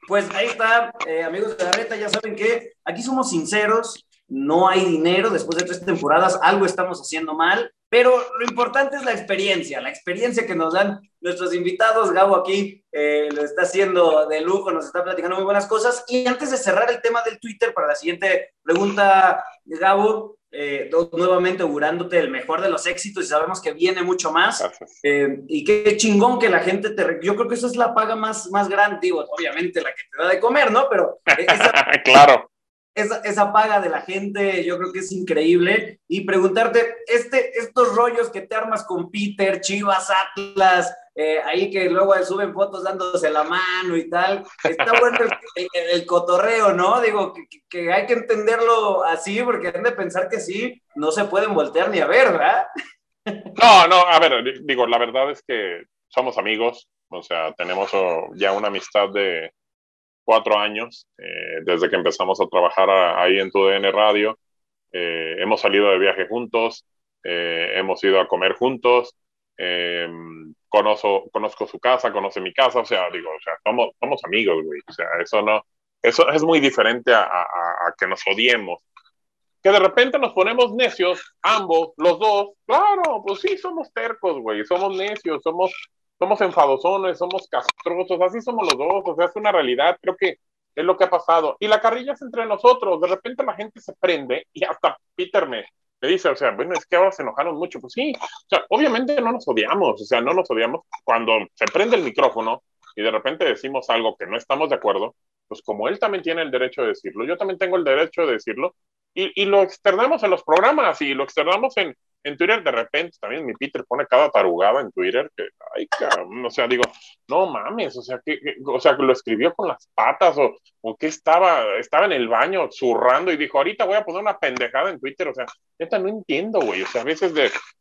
Pues ahí está, eh, amigos de la reta, ya saben que aquí somos sinceros, no hay dinero después de tres temporadas, algo estamos haciendo mal, pero lo importante es la experiencia, la experiencia que nos dan nuestros invitados. Gabo aquí eh, lo está haciendo de lujo, nos está platicando muy buenas cosas. Y antes de cerrar el tema del Twitter, para la siguiente pregunta, Gabo, eh, nuevamente augurándote el mejor de los éxitos y sabemos que viene mucho más. Eh, y qué chingón que la gente te... Yo creo que esa es la paga más, más grande, digo, obviamente la que te da de comer, ¿no? Pero... Esa... (laughs) claro esa, esa, paga de la gente, yo creo que es increíble. Y preguntarte, este, estos rollos que te armas con Peter, Chivas, Atlas, eh, ahí que luego suben fotos dándose la mano y tal. Está bueno el, cotorreo, ¿no? Digo, que, hay que entenderlo así, porque han de pensar que sí, no se pueden voltear ni a ver, ¿verdad? No, no, a ver, digo, la verdad es que somos amigos, o sea, tenemos oh, ya una amistad de cuatro años, eh, desde que empezamos a trabajar ahí en tu DN Radio. Eh, hemos salido de viaje juntos, hemos ido a comer juntos, eh, conozco, conozco su casa, conoce mi casa, o sea, digo, o sea, somos, somos amigos, güey, o sea, eso no, eso es muy diferente a, a, que nos odiemos. Que de repente nos ponemos necios, ambos, los dos, claro, pues sí, somos tercos, güey, somos necios, somos, somos enfadosones, somos castrosos, así somos los dos, o sea, es una realidad, creo que es lo que ha pasado. Y la carrilla es entre nosotros, de repente la gente se prende y hasta Peter me, me dice, o sea, bueno, es que ahora se enojaron mucho. Pues sí, o sea, obviamente no nos odiamos, o sea, no nos odiamos cuando se prende el micrófono y de repente decimos algo que no estamos de acuerdo, pues como él también tiene el derecho de decirlo, yo también tengo el derecho de decirlo, y, y lo externamos en los programas y lo externamos en, en Twitter de repente también mi Peter pone cada tarugada en Twitter que, ay, cabrón, o sea, digo, no mames, o sea, que, o sea, lo escribió con las patas o, o que estaba, estaba en el baño zurrando y dijo, ahorita voy a poner una pendejada en Twitter, o sea, neta no entiendo, güey, o sea, a veces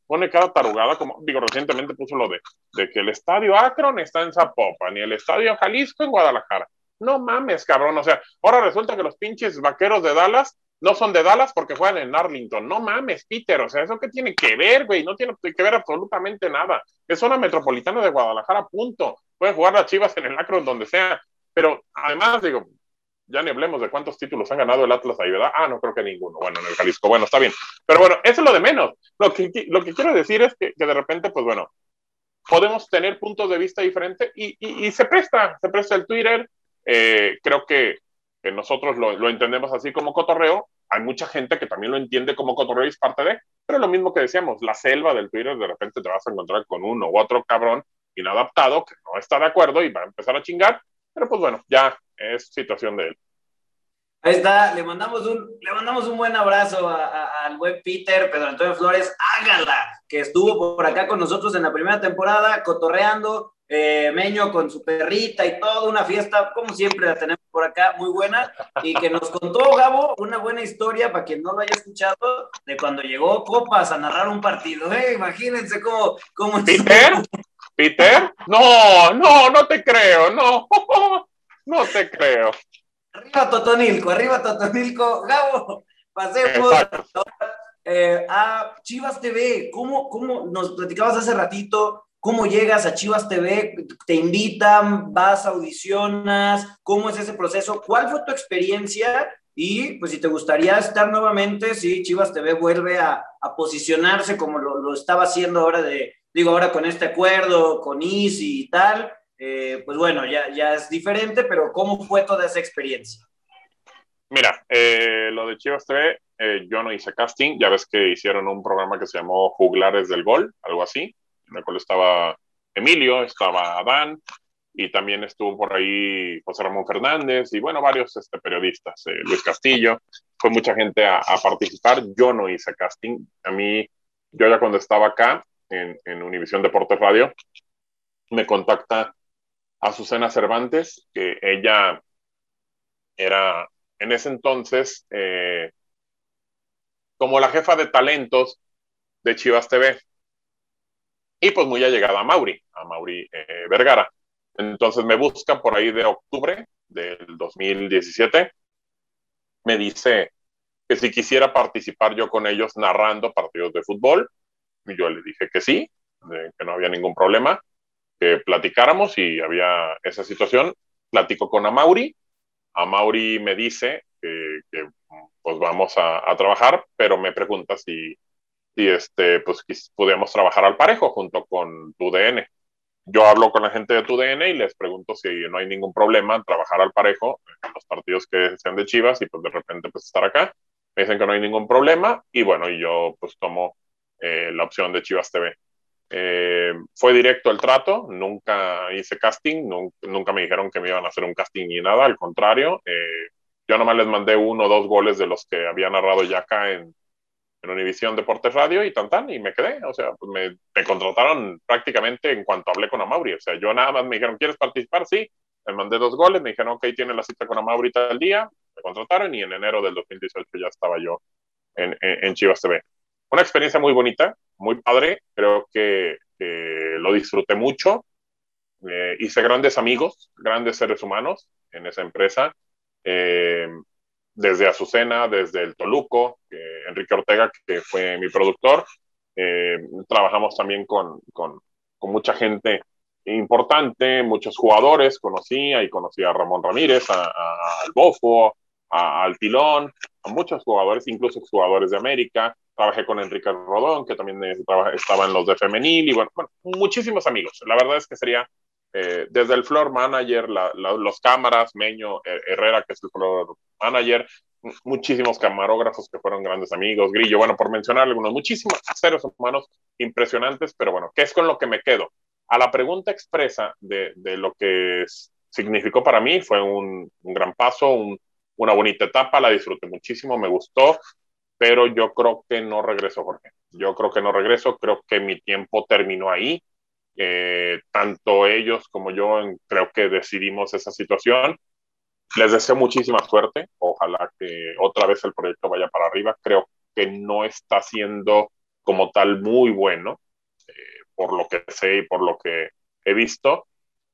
pone cada tarugada, como, digo, recientemente puso lo de, de que el estadio Akron está en Zapopan y el estadio Jalisco en Guadalajara. No mames, cabrón, o sea, ahora resulta que los pinches vaqueros de Dallas no son de Dallas porque juegan en Arlington. No mames, Peter, o sea, ¿eso qué tiene que ver, güey? No tiene que ver absolutamente nada. Es zona metropolitana de Guadalajara, punto. Pueden jugar las chivas en el Akron, donde sea. Pero además, digo, ya ni hablemos de cuántos títulos han ganado el Atlas ahí, ¿verdad? Ah, no creo que ninguno. Bueno, en el Jalisco, bueno, está bien. Pero bueno, eso es lo de menos. Lo que, lo que quiero decir es que, de repente, pues bueno, podemos tener puntos de vista diferentes y, y, y se presta, se presta el Twitter. Eh, creo que que nosotros lo, lo, entendemos así como cotorreo, hay mucha gente que también lo entiende como cotorreo y es parte de, pero lo mismo que decíamos, la selva del Twitter, de repente te vas a encontrar con uno u otro cabrón inadaptado que no está de acuerdo y va a empezar a chingar, pero pues bueno, ya es situación de él. Ahí está, le mandamos un, le mandamos un buen abrazo al buen Peter, Pedro Antonio Flores, hágala, que estuvo por acá con nosotros en la primera temporada, cotorreando, eh, Meño con su perrita y todo, una fiesta, como siempre la tenemos por acá, muy buena, y que nos contó Gabo una buena historia, para quien no lo haya escuchado, de cuando llegó Copas a narrar un partido. Eh, imagínense cómo... cómo ¿Peter? ¿Peter? No, no, no te creo, no, (laughs) no te creo. Arriba Totonilco, arriba Totonilco, Gabo, pasemos eh, a Chivas TV, ¿cómo, ¿cómo nos platicabas hace ratito? ¿Cómo llegas a Chivas TV? ¿Te invitan? ¿Vas, audicionas? ¿Cómo es ese proceso? ¿Cuál fue tu experiencia? Y pues si te gustaría estar nuevamente, si Chivas TV vuelve a, posicionarse como lo, estaba haciendo ahora de, digo, ahora con este acuerdo, con Easy y tal, eh, pues bueno, ya, ya es diferente, pero ¿cómo fue toda esa experiencia? Mira, eh, lo de Chivas TV, eh, yo no hice casting, ya ves que hicieron un programa que se llamó Juglares del Gol, algo así en el cual estaba Emilio, estaba Adán, y también estuvo por ahí José Ramón Fernández y bueno, varios este, periodistas, eh, Luis Castillo, fue mucha gente a, participar, yo no hice casting, a mí, yo ya cuando estaba acá en, en Univisión Deportes Radio, me contacta Azucena Cervantes, que ella era en ese entonces eh, como la jefa de talentos de Chivas TV y pues muy allegada a Mauri, a Mauri eh, Vergara. Entonces me busca por ahí de octubre del 2017, me dice que si quisiera participar yo con ellos narrando partidos de fútbol, y yo le dije que sí, que no había ningún problema, que platicáramos y había esa situación. Platico con Amauri, Amauri me dice que, pues vamos a, trabajar, pero me pregunta si y este, pues podíamos trabajar al parejo junto con tu DN. Yo hablo con la gente de tu DN y les pregunto si no hay ningún problema en trabajar al parejo en los partidos que sean de Chivas y pues de repente pues estar acá. Me dicen que no hay ningún problema y bueno, y yo pues tomo eh, la opción de Chivas TV. Eh, fue directo el trato, nunca hice casting, nunca, nunca, me dijeron que me iban a hacer un casting ni nada, al contrario, eh, yo nomás les mandé uno o dos goles de los que había narrado ya acá en, en Univisión Deportes Radio y tan tan, y me quedé, o sea, pues me, me, contrataron prácticamente en cuanto hablé con Amauri, o sea, yo nada más me dijeron, ¿quieres participar? Sí, me mandé dos goles, me dijeron, ok, tiene la cita con Amauri tal día, me contrataron y en enero del 2018 ya estaba yo en, en, en Chivas TV. Una experiencia muy bonita, muy padre, creo que, que lo disfruté mucho, eh, hice grandes amigos, grandes seres humanos en esa empresa, eh, desde Azucena, desde el Toluco, Enrique Ortega, que fue mi productor. Eh, trabajamos también con, con, con, mucha gente importante, muchos jugadores, conocía y conocí a Ramón Ramírez, al Bofo, al Tilón, a muchos jugadores, incluso jugadores de América. Trabajé con Enrique Rodón, que también estaba en los de femenil, y bueno, bueno muchísimos amigos. La verdad es que sería eh, desde el floor manager, la, la, los cámaras, Meño Herrera, que es el floor manager, muchísimos camarógrafos que fueron grandes amigos, Grillo, bueno, por mencionar algunos, muchísimos seres humanos impresionantes, pero bueno, ¿qué es con lo que me quedo? A la pregunta expresa de, de lo que significó para mí, fue un, un gran paso, un, una bonita etapa, la disfruté muchísimo, me gustó, pero yo creo que no regreso, Jorge. Yo creo que no regreso, creo que mi tiempo terminó ahí eh, tanto ellos como yo creo que decidimos esa situación. Les deseo muchísima suerte. Ojalá que otra vez el proyecto vaya para arriba. Creo que no está siendo como tal muy bueno, eh, por lo que sé y por lo que he visto.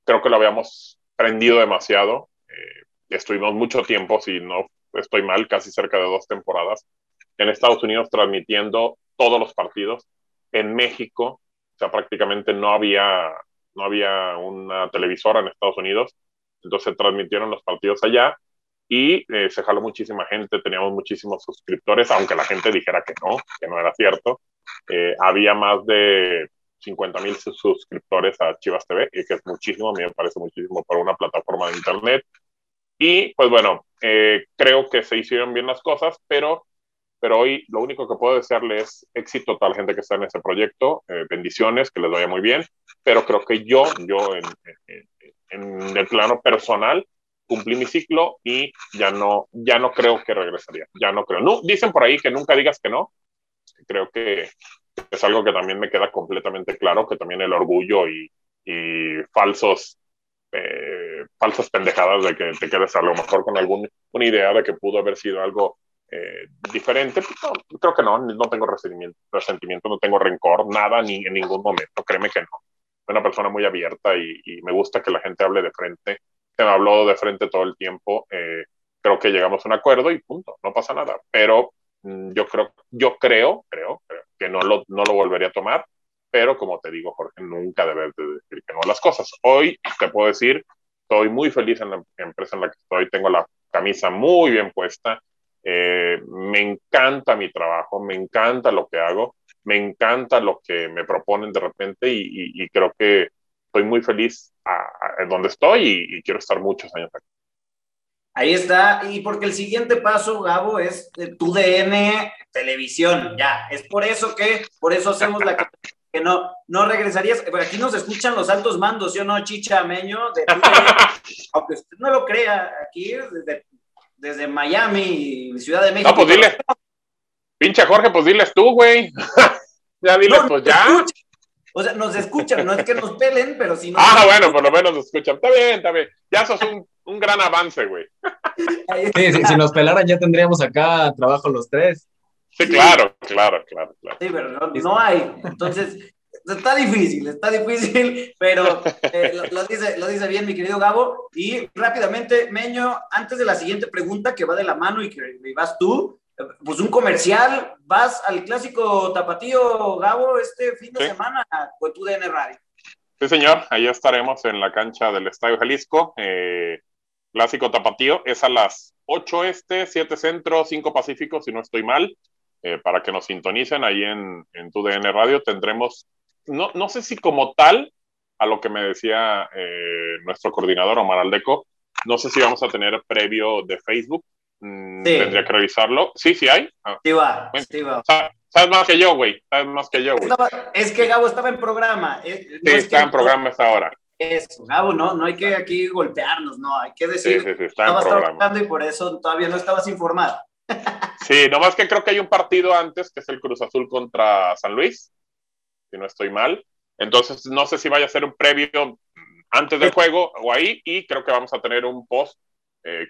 Creo que lo habíamos prendido demasiado. Eh, estuvimos mucho tiempo, si no estoy mal, casi cerca de dos temporadas, en Estados Unidos transmitiendo todos los partidos. En México sea, prácticamente no había, no había una televisora en Estados Unidos, entonces transmitieron los partidos allá y eh, se jaló muchísima gente, teníamos muchísimos suscriptores, aunque la gente dijera que no, que no era cierto. Eh, había más de 50 mil suscriptores a Chivas TV, que es muchísimo, a mí me parece muchísimo para una plataforma de Internet. Y pues bueno, eh, creo que se hicieron bien las cosas, pero pero hoy lo único que puedo desearle es éxito a toda la gente que está en ese proyecto, eh, bendiciones, que les vaya muy bien, pero creo que yo, yo en, el plano personal, cumplí mi ciclo y ya no, ya no creo que regresaría, ya no creo. No, dicen por ahí que nunca digas que no, creo que es algo que también me queda completamente claro, que también el orgullo y, y falsos eh, falsas pendejadas de que te quedes a lo mejor con alguna una idea de que pudo haber sido algo eh, diferente, pues no, creo que no, no tengo resentimiento, resentimiento, no tengo rencor, nada, ni en ningún momento, créeme que no. Soy una persona muy abierta y, y me gusta que la gente hable de frente. Se me habló de frente todo el tiempo. Eh, creo que llegamos a un acuerdo y punto, no pasa nada. Pero mm, yo creo, yo creo, creo, creo que no lo, no lo volvería a tomar. Pero como te digo, Jorge, nunca debes de decir que no las cosas. Hoy te puedo decir, estoy muy feliz en la empresa en la que estoy, tengo la camisa muy bien puesta, me encanta mi trabajo, me encanta lo que hago, me encanta lo que me proponen de repente y, y, y creo que estoy muy feliz en donde estoy y, y, quiero estar muchos años aquí. Ahí está, y porque el siguiente paso, Gabo, es tu DN televisión, ya, es por eso que, por eso hacemos la (laughs) que no, no regresarías, aquí nos escuchan los altos mandos, ¿sí o no, Chicha Meño? De (laughs) aunque usted no lo crea, aquí desde desde Miami, Ciudad de México. No, pues dile. Pinche Jorge, pues diles tú, güey. (laughs) ya diles, no, pues ya. O sea, nos escuchan, no es que nos pelen, pero si no. Ah, bueno, por lo menos nos escuchan. Está bien, está bien. Ya sos un, un gran avance, güey. Sí, sí, si nos pelaran ya tendríamos acá trabajo los tres. Sí, claro, claro, claro, claro. Sí, pero no, no hay. Entonces, está difícil, está difícil, pero eh, lo, lo, dice, lo dice bien mi querido Gabo. Y rápidamente, Meño, antes de la siguiente pregunta que va de la mano y que vas tú, pues un comercial, vas al clásico tapatío, Gabo, este fin de sí. semana con tu DN Radio. Sí, señor, ahí estaremos en la cancha del Estadio Jalisco. Eh, clásico tapatío es a las 8 este, 7 centro, 5 pacífico, si no estoy mal. Eh, para que nos sintonicen ahí en, en tu DN Radio, tendremos no, no sé si como tal, a lo que me decía eh, nuestro coordinador Omar Aldeco, no sé si vamos a tener previo de Facebook. Mm, sí. Tendría que revisarlo. Sí, sí hay. Ah. Sí va, bueno, sí va. Sabes más que yo, güey. Sabes más que yo, güey. Es que Gabo estaba en programa. Eh, no sí, es está en programa esta hora. Eso, Gabo, no, no hay que aquí golpearnos, no, hay que decir. Sí, sí, está en programa. Y por eso todavía no estabas informado. sí, Sí, nomás que creo que hay un partido antes, que es el Cruz Azul contra San Luis, si no estoy mal. Entonces, no sé si vaya a ser un previo antes del juego o ahí, y creo que vamos a tener un post,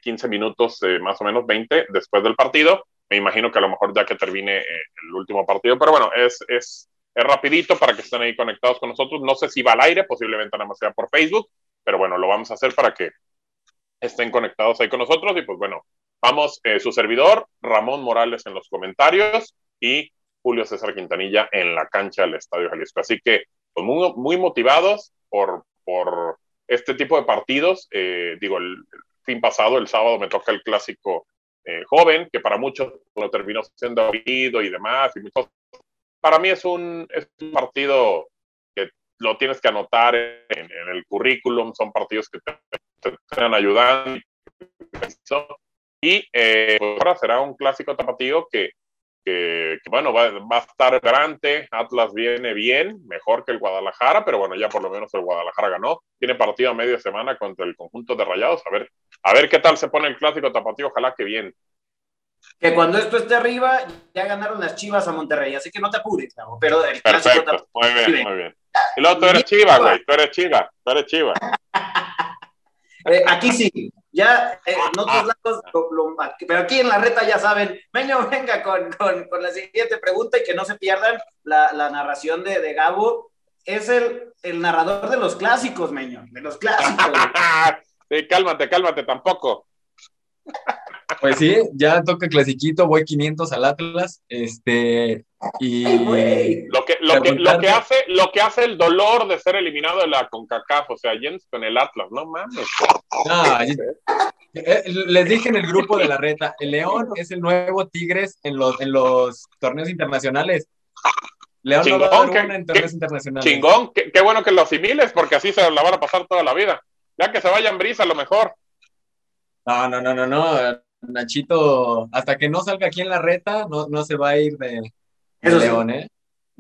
15 eh, minutos, eh, más o menos 20, después del partido. Me imagino que a lo mejor ya que termine eh, el último partido, pero bueno, es, es, es rapidito para que estén ahí conectados con nosotros. No sé si va al aire, posiblemente nada más sea por Facebook, pero bueno, lo vamos a hacer para que estén conectados ahí con nosotros y pues bueno, vamos, su servidor, Ramón Morales en los comentarios y Julio César Quintanilla en la cancha del Estadio Jalisco. Así que pues, muy, muy motivados por, por este tipo de partidos. Eh, digo, el, fin pasado, el sábado, me toca el clásico eh, joven, que para muchos lo terminó siendo oído y demás. Y Para mí es un, es un partido que lo tienes que anotar en, el currículum, son partidos que te, te están ayudando. Y eh, pues ahora será un clásico tapatío que, que, bueno, va, va, a estar grande, Atlas viene bien, mejor que el Guadalajara, pero bueno, ya por lo menos el Guadalajara ganó, tiene partido a media semana contra el conjunto de Rayados, a ver, a ver qué tal se pone el clásico tapatío, ojalá que bien. Que cuando esto esté arriba, ya ganaron las chivas a Monterrey, así que no te apures, pero el Perfecto, muy bien, muy bien. Y luego tú eres chiva, güey, tú eres chiva, tú eres chiva. (laughs) Eh, aquí sí, ya eh, en otros lados, pero aquí en la reta ya saben. Meño, (laughs) venga con, con, la siguiente pregunta y que no se pierdan la, la narración de, de, Gabo. Es el, el, narrador de los clásicos, Meño, de los clásicos. (laughs) sí, cálmate, cálmate, tampoco. Pues sí, ya toca clasiquito, voy 500 al Atlas, este, y... lo, que, lo, que, lo, que hace, lo que hace el dolor de ser eliminado de la CONCACAF, o sea, Jens con el Atlas, no mames. No, eh, eh, les dije en el grupo de la reta, el León es el nuevo Tigres en los, en los torneos internacionales. León chingón, no va a una en torneos internacionales. Chingón, qué, qué, bueno que lo asimiles, porque así se la van a pasar toda la vida. Ya que se vayan brisa, a lo mejor. No, no, no, no, no. Nachito, hasta que no salga aquí en la reta, no, no se va a ir de, León, ¿eh?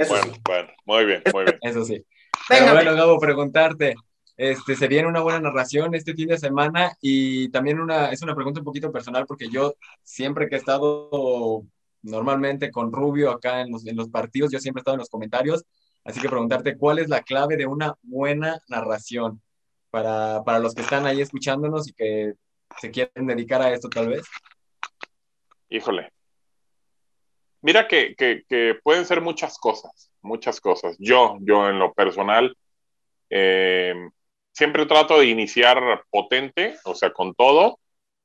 bueno, bueno, muy bien, muy bien. Eso sí. Pero bueno, Gabo, preguntarte, este, se viene una buena narración este fin de semana y también una, es una pregunta un poquito personal porque yo siempre que he estado normalmente con Rubio acá en los, en los partidos, yo siempre he estado en los comentarios, así que preguntarte cuál es la clave de una buena narración para, para los que están ahí escuchándonos y que se quieren dedicar a esto tal vez? Híjole. Mira que, que, pueden ser muchas cosas, muchas cosas. Yo, yo en lo personal, eh, siempre trato de iniciar potente, o sea, con todo.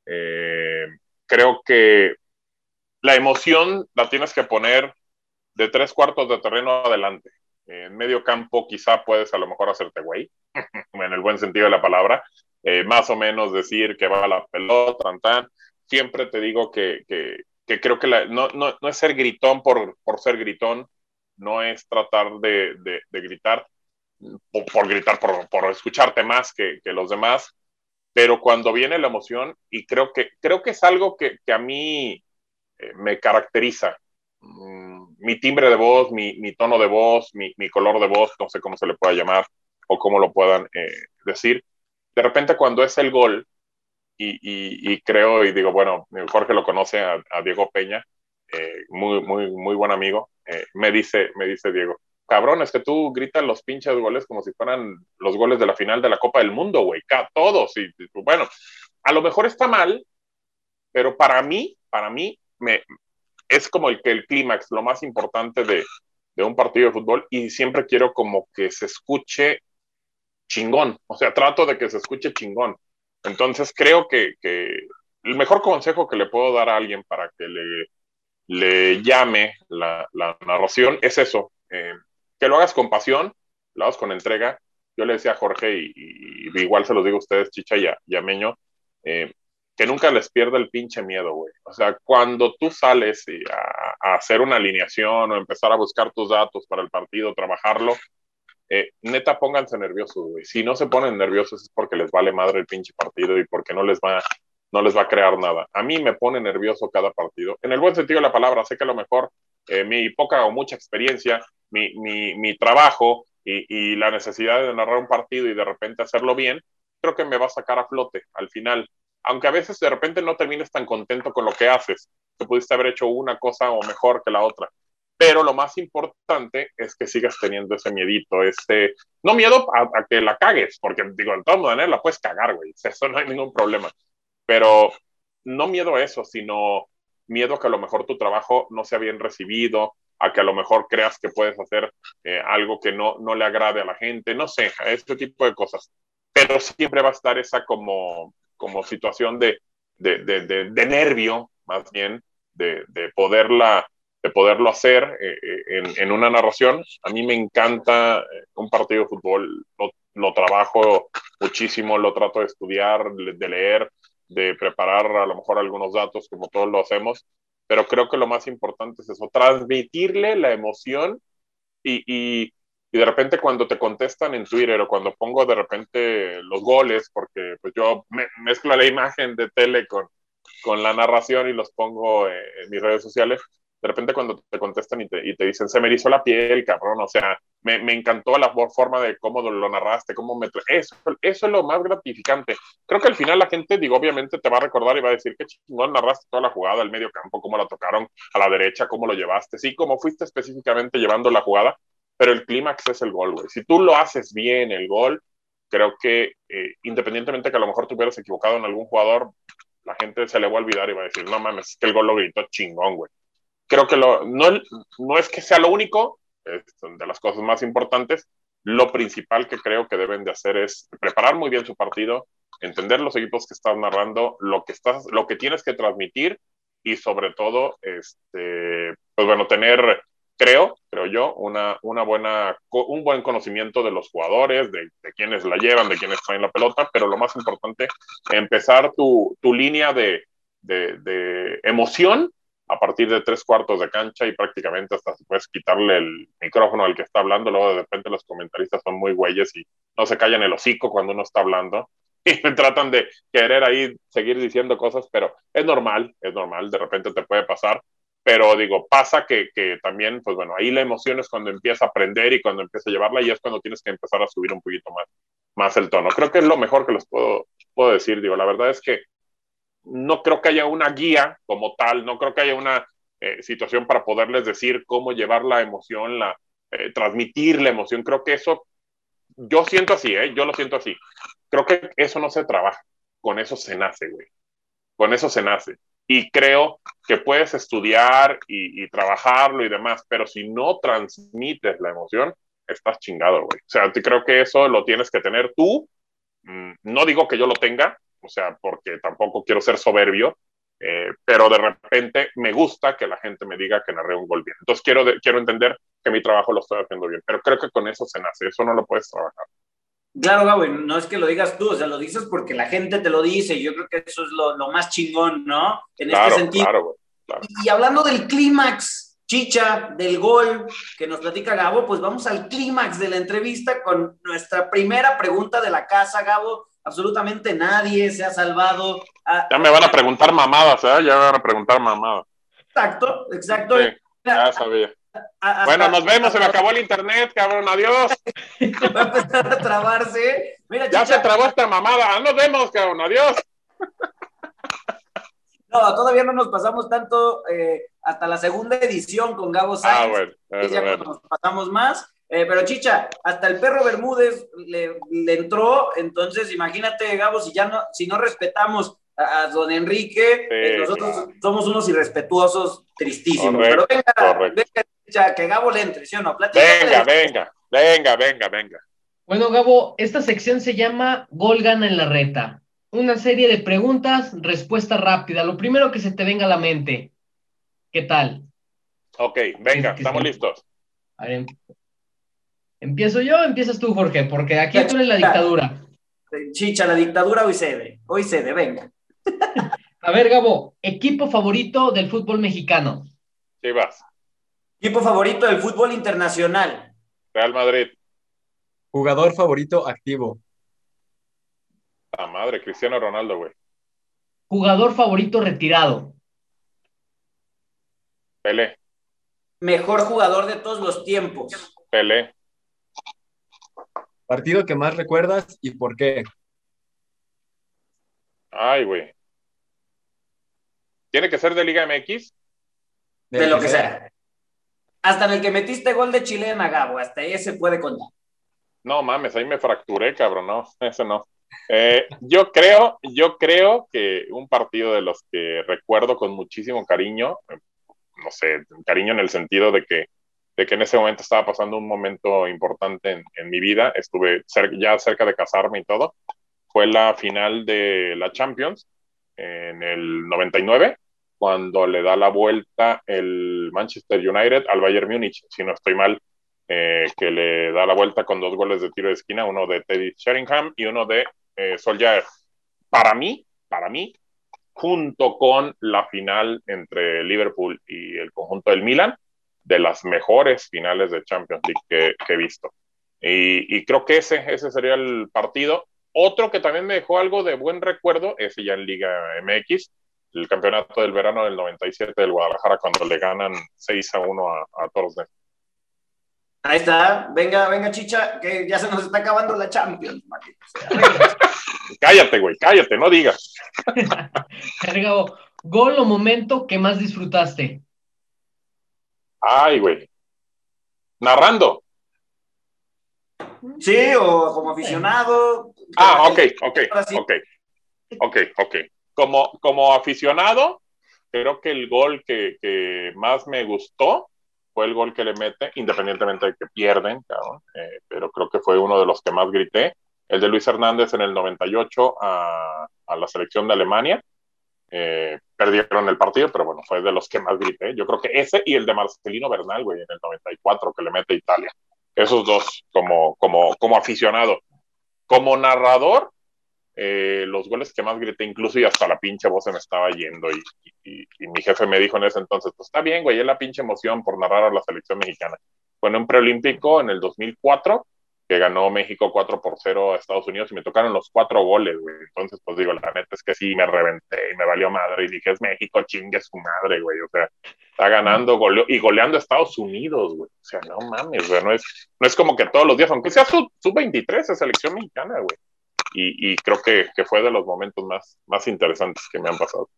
Eh, creo que la emoción la tienes que poner de tres cuartos de terreno adelante. En medio campo quizá puedes a lo mejor hacerte güey, (laughs) en el buen sentido de la palabra, eh, más o menos decir que va la pelota, tan, Siempre te digo que, que, creo que no, no, no, es ser gritón por, por ser gritón, no es tratar de, de, gritar por, por gritar, por, por, escucharte más que, que, los demás, pero cuando viene la emoción, y creo que, creo que es algo que, que a mí eh, me caracteriza, mm, mi timbre de voz, mi, mi tono de voz, mi, mi, color de voz, no sé cómo se le pueda llamar o cómo lo puedan eh, decir, de repente cuando es el gol, y, creo y digo, bueno, Jorge lo conoce a, Diego Peña, eh, muy, muy, muy buen amigo, eh, me, dice, me dice Diego, cabrón, es que tú gritas los pinches goles como si fueran los goles de la final de la Copa del Mundo, güey, todos, y bueno, a lo mejor está mal, pero para mí, para mí, me, es como el el clímax, lo más importante de, de un partido de fútbol, y siempre quiero como que se escuche chingón, o sea, trato de que se escuche chingón. Entonces creo que, el mejor consejo que le puedo dar a alguien para que le, le llame la, narración es eso, eh, que lo hagas con pasión, lo hagas con entrega. Yo le decía a Jorge, y, igual se los digo a ustedes, Chicha y a, Meño, eh, que nunca les pierda el pinche miedo, güey. O sea, cuando tú sales a, a, hacer una alineación o empezar a buscar tus datos para el partido, trabajarlo, eh, neta, pónganse nerviosos, güey. Si no se ponen nerviosos es porque les vale madre el pinche partido y porque no les va, no les va a crear nada. A mí me pone nervioso cada partido. En el buen sentido de la palabra, sé que a lo mejor eh, mi poca o mucha experiencia, mi, mi, mi trabajo y, la necesidad de narrar un partido y de repente hacerlo bien, creo que me va a sacar a flote al final. Aunque a veces de repente no termines tan contento con lo que haces, que pudiste haber hecho una cosa o mejor que la otra. Pero lo más importante es que sigas teniendo ese miedito, este, no miedo a, que la cagues, porque digo, en todas la puedes cagar, güey, (laughs) eso no hay ningún problema. Pero no miedo a eso, sino miedo a que a lo mejor tu trabajo no sea bien recibido, a que a lo mejor creas que puedes hacer eh, algo que no, no le agrade a la gente, no sé, a este tipo de cosas. Pero siempre va a estar esa como, como situación de, de, de, de nervio, más bien, de, poderla de poderlo hacer eh, eh, en, en, una narración. A mí me encanta un partido de fútbol, lo, lo, trabajo muchísimo, lo trato de estudiar, de leer, de preparar a lo mejor algunos datos como todos lo hacemos, pero creo que lo más importante es eso, transmitirle la emoción y, y, y, de repente cuando te contestan en Twitter o cuando pongo de repente los goles, porque pues yo me, mezclo la imagen de tele con, con la narración y los pongo en mis redes sociales, de repente cuando te contestan y te, y te dicen, se me erizó la piel, cabrón, o sea, me, me, encantó la forma de cómo lo narraste, cómo me... Eso, eso es lo más gratificante. Creo que al final la gente, digo, obviamente te va a recordar y va a decir, qué chingón narraste toda la jugada, el medio campo, cómo la tocaron a la derecha, cómo lo llevaste, sí, cómo fuiste específicamente llevando la jugada, pero el clímax es el gol, güey. Si tú lo haces bien, el gol, creo que eh, independientemente que a lo mejor te hubieras equivocado en algún jugador, la gente se le va a olvidar y va a decir, no mames, es que el gol lo gritó chingón, güey creo que lo, no, no es que sea lo único, de las cosas más importantes. Lo principal que creo que deben de hacer es preparar muy bien su partido, entender los equipos que estás narrando, lo que, estás, lo que tienes que transmitir y sobre todo, este, pues bueno, tener, creo, creo yo, una, una buena, un buen conocimiento de los jugadores, de, de quienes la llevan, de quienes traen la pelota, pero lo más importante, empezar tu, tu línea de, de emoción a partir de tres cuartos de cancha y prácticamente hasta si puedes quitarle el micrófono al que está hablando, luego de repente los comentaristas son muy güeyes y no se callan el hocico cuando uno está hablando (laughs) y tratan de querer ahí seguir diciendo cosas, pero es normal, es normal, de repente te puede pasar, pero digo, pasa que, que también, pues bueno, ahí la emoción es cuando empieza a aprender y cuando empieza a llevarla y es cuando tienes que empezar a subir un poquito más, más el tono. Creo que es lo mejor que les puedo, puedo decir, digo, la verdad es que no creo que haya una guía como tal, no creo que haya una eh, situación para poderles decir cómo llevar la emoción, la, eh, transmitir la emoción. Creo que eso, yo siento así, ¿eh? yo lo siento así. Creo que eso no se trabaja, con eso se nace, güey. Con eso se nace. Y creo que puedes estudiar y, y trabajarlo y demás, pero si no transmites la emoción, estás chingado, güey. O sea, creo que eso lo tienes que tener tú. Mm, no digo que yo lo tenga, o sea, porque tampoco quiero ser soberbio, eh, pero de repente me gusta que la gente me diga que narré un gol bien. Entonces quiero, quiero entender que mi trabajo lo estoy haciendo bien, pero creo que con eso se nace, eso no lo puedes trabajar. Claro, Gabo, no es que lo digas tú, o sea, lo dices porque la gente te lo dice y yo creo que eso es lo, lo más chingón, ¿no? En este sentido. Claro, claro. Y hablando del clímax, chicha, del gol que nos platica Gabo, pues vamos al clímax de la entrevista con nuestra primera pregunta de la casa, Gabo absolutamente nadie se ha salvado. ya me van a preguntar mamadas, ¿eh? Ya me van a preguntar mamadas. Exacto, exacto. ya sabía. bueno, nos vemos, se me acabó el internet, cabrón, adiós. (laughs) Va a empezar a trabarse. Mira, ya se trabó esta mamada, nos vemos, cabrón, adiós. (laughs) No, todavía no nos pasamos tanto eh, hasta la segunda edición con Gabo ah, Sainz. Ah, bueno. ya nos pasamos más. Eh, pero Chicha, hasta el perro Bermúdez le, le, entró, entonces imagínate, Gabo, si ya no, si no respetamos a, a don Enrique, eh, nosotros somos unos irrespetuosos tristísimos. pero venga, venga, Chicha, que Gabo le entre, ¿sí o no? venga, venga, venga, venga, venga. Bueno, Gabo, esta sección se llama Gol gana en la reta. Una serie de preguntas, respuesta rápida. Lo primero que se te venga a la mente. ¿Qué tal? Ok, venga, estamos listos. A ver, ¿Empiezo yo o empiezas tú, Jorge? Porque aquí tú eres la dictadura. Chicha, la dictadura hoy cede. Hoy cede, venga. (laughs) A ver, Gabo, equipo favorito del fútbol mexicano. vas. Equipo favorito del fútbol internacional. Real Madrid. Jugador favorito activo. La madre, Cristiano Ronaldo, güey. Jugador favorito retirado. Pelé. Mejor jugador de todos los tiempos. Pelé. Partido que más recuerdas y por qué. Ay, güey. ¿Tiene que ser de Liga MX? De, lo que sea. Hasta en el que metiste gol de chilena, Gabo, hasta ese puede contar. No mames, ahí me fracturé, cabrón, no, (laughs) eso no. Eh, yo creo, yo creo que un partido de los que recuerdo con muchísimo cariño, no sé, cariño en el sentido de que, de que en ese momento estaba pasando un momento importante en, mi vida, estuve ya cerca de casarme y todo, fue la final de la Champions en el 99, cuando le da la vuelta el Manchester United al Bayern Múnich, si no estoy mal, eh, que le da la vuelta con dos goles de tiro de esquina, uno de Teddy Sheringham y uno de eh, Solskjaer. Para mí, para mí, junto con la final entre Liverpool y el conjunto del Milan, de las mejores finales de Champions League que, he visto. Y, creo que ese, ese sería el partido. Otro que también me dejó algo de buen recuerdo, ese ya en Liga MX, el campeonato del verano del 97 del Guadalajara, cuando le ganan 6 a 1 a, a Toros Ahí está, venga, venga, chicha, que ya se nos está acabando la Champions. (laughs) cállate, güey, cállate, no digas. (laughs) Gabo, gol o momento que más disfrutaste. Ay, güey. Narrando. Sí, o como aficionado. Ah, ok, ok, ok. Ok, ok. Como, como aficionado, creo que el gol que, que más me gustó fue el gol que le mete, independientemente de que pierden, eh, pero creo que fue uno de los que más grité. El de Luis Hernández en el 98 a, a la selección de Alemania. Eh, perdieron el partido, pero bueno, fue de los que más grité. Yo creo que ese y el de Marcelino Bernal, güey, en el 94 que le mete Italia. Esos dos como, como, como aficionado. Como narrador, eh, los goles que más grité, incluso y hasta la pinche voz se me estaba yendo. Y, mi jefe me dijo en ese entonces: Pues está bien, güey, es la pinche emoción por narrar a la selección mexicana. Fue en un preolímpico en el 2004 que ganó México 4 por 0 a Estados Unidos y me tocaron los cuatro goles, güey. Entonces, pues digo, la neta es que sí, me reventé y me valió madre y dije, es México, chingue su madre, güey. O sea, está ganando y goleando a Estados Unidos, güey. O sea, no mames, güey. No es, no es como que todos los días, aunque sea sub-23, es selección mexicana, güey y, creo que, fue de los momentos más, más interesantes que me han pasado.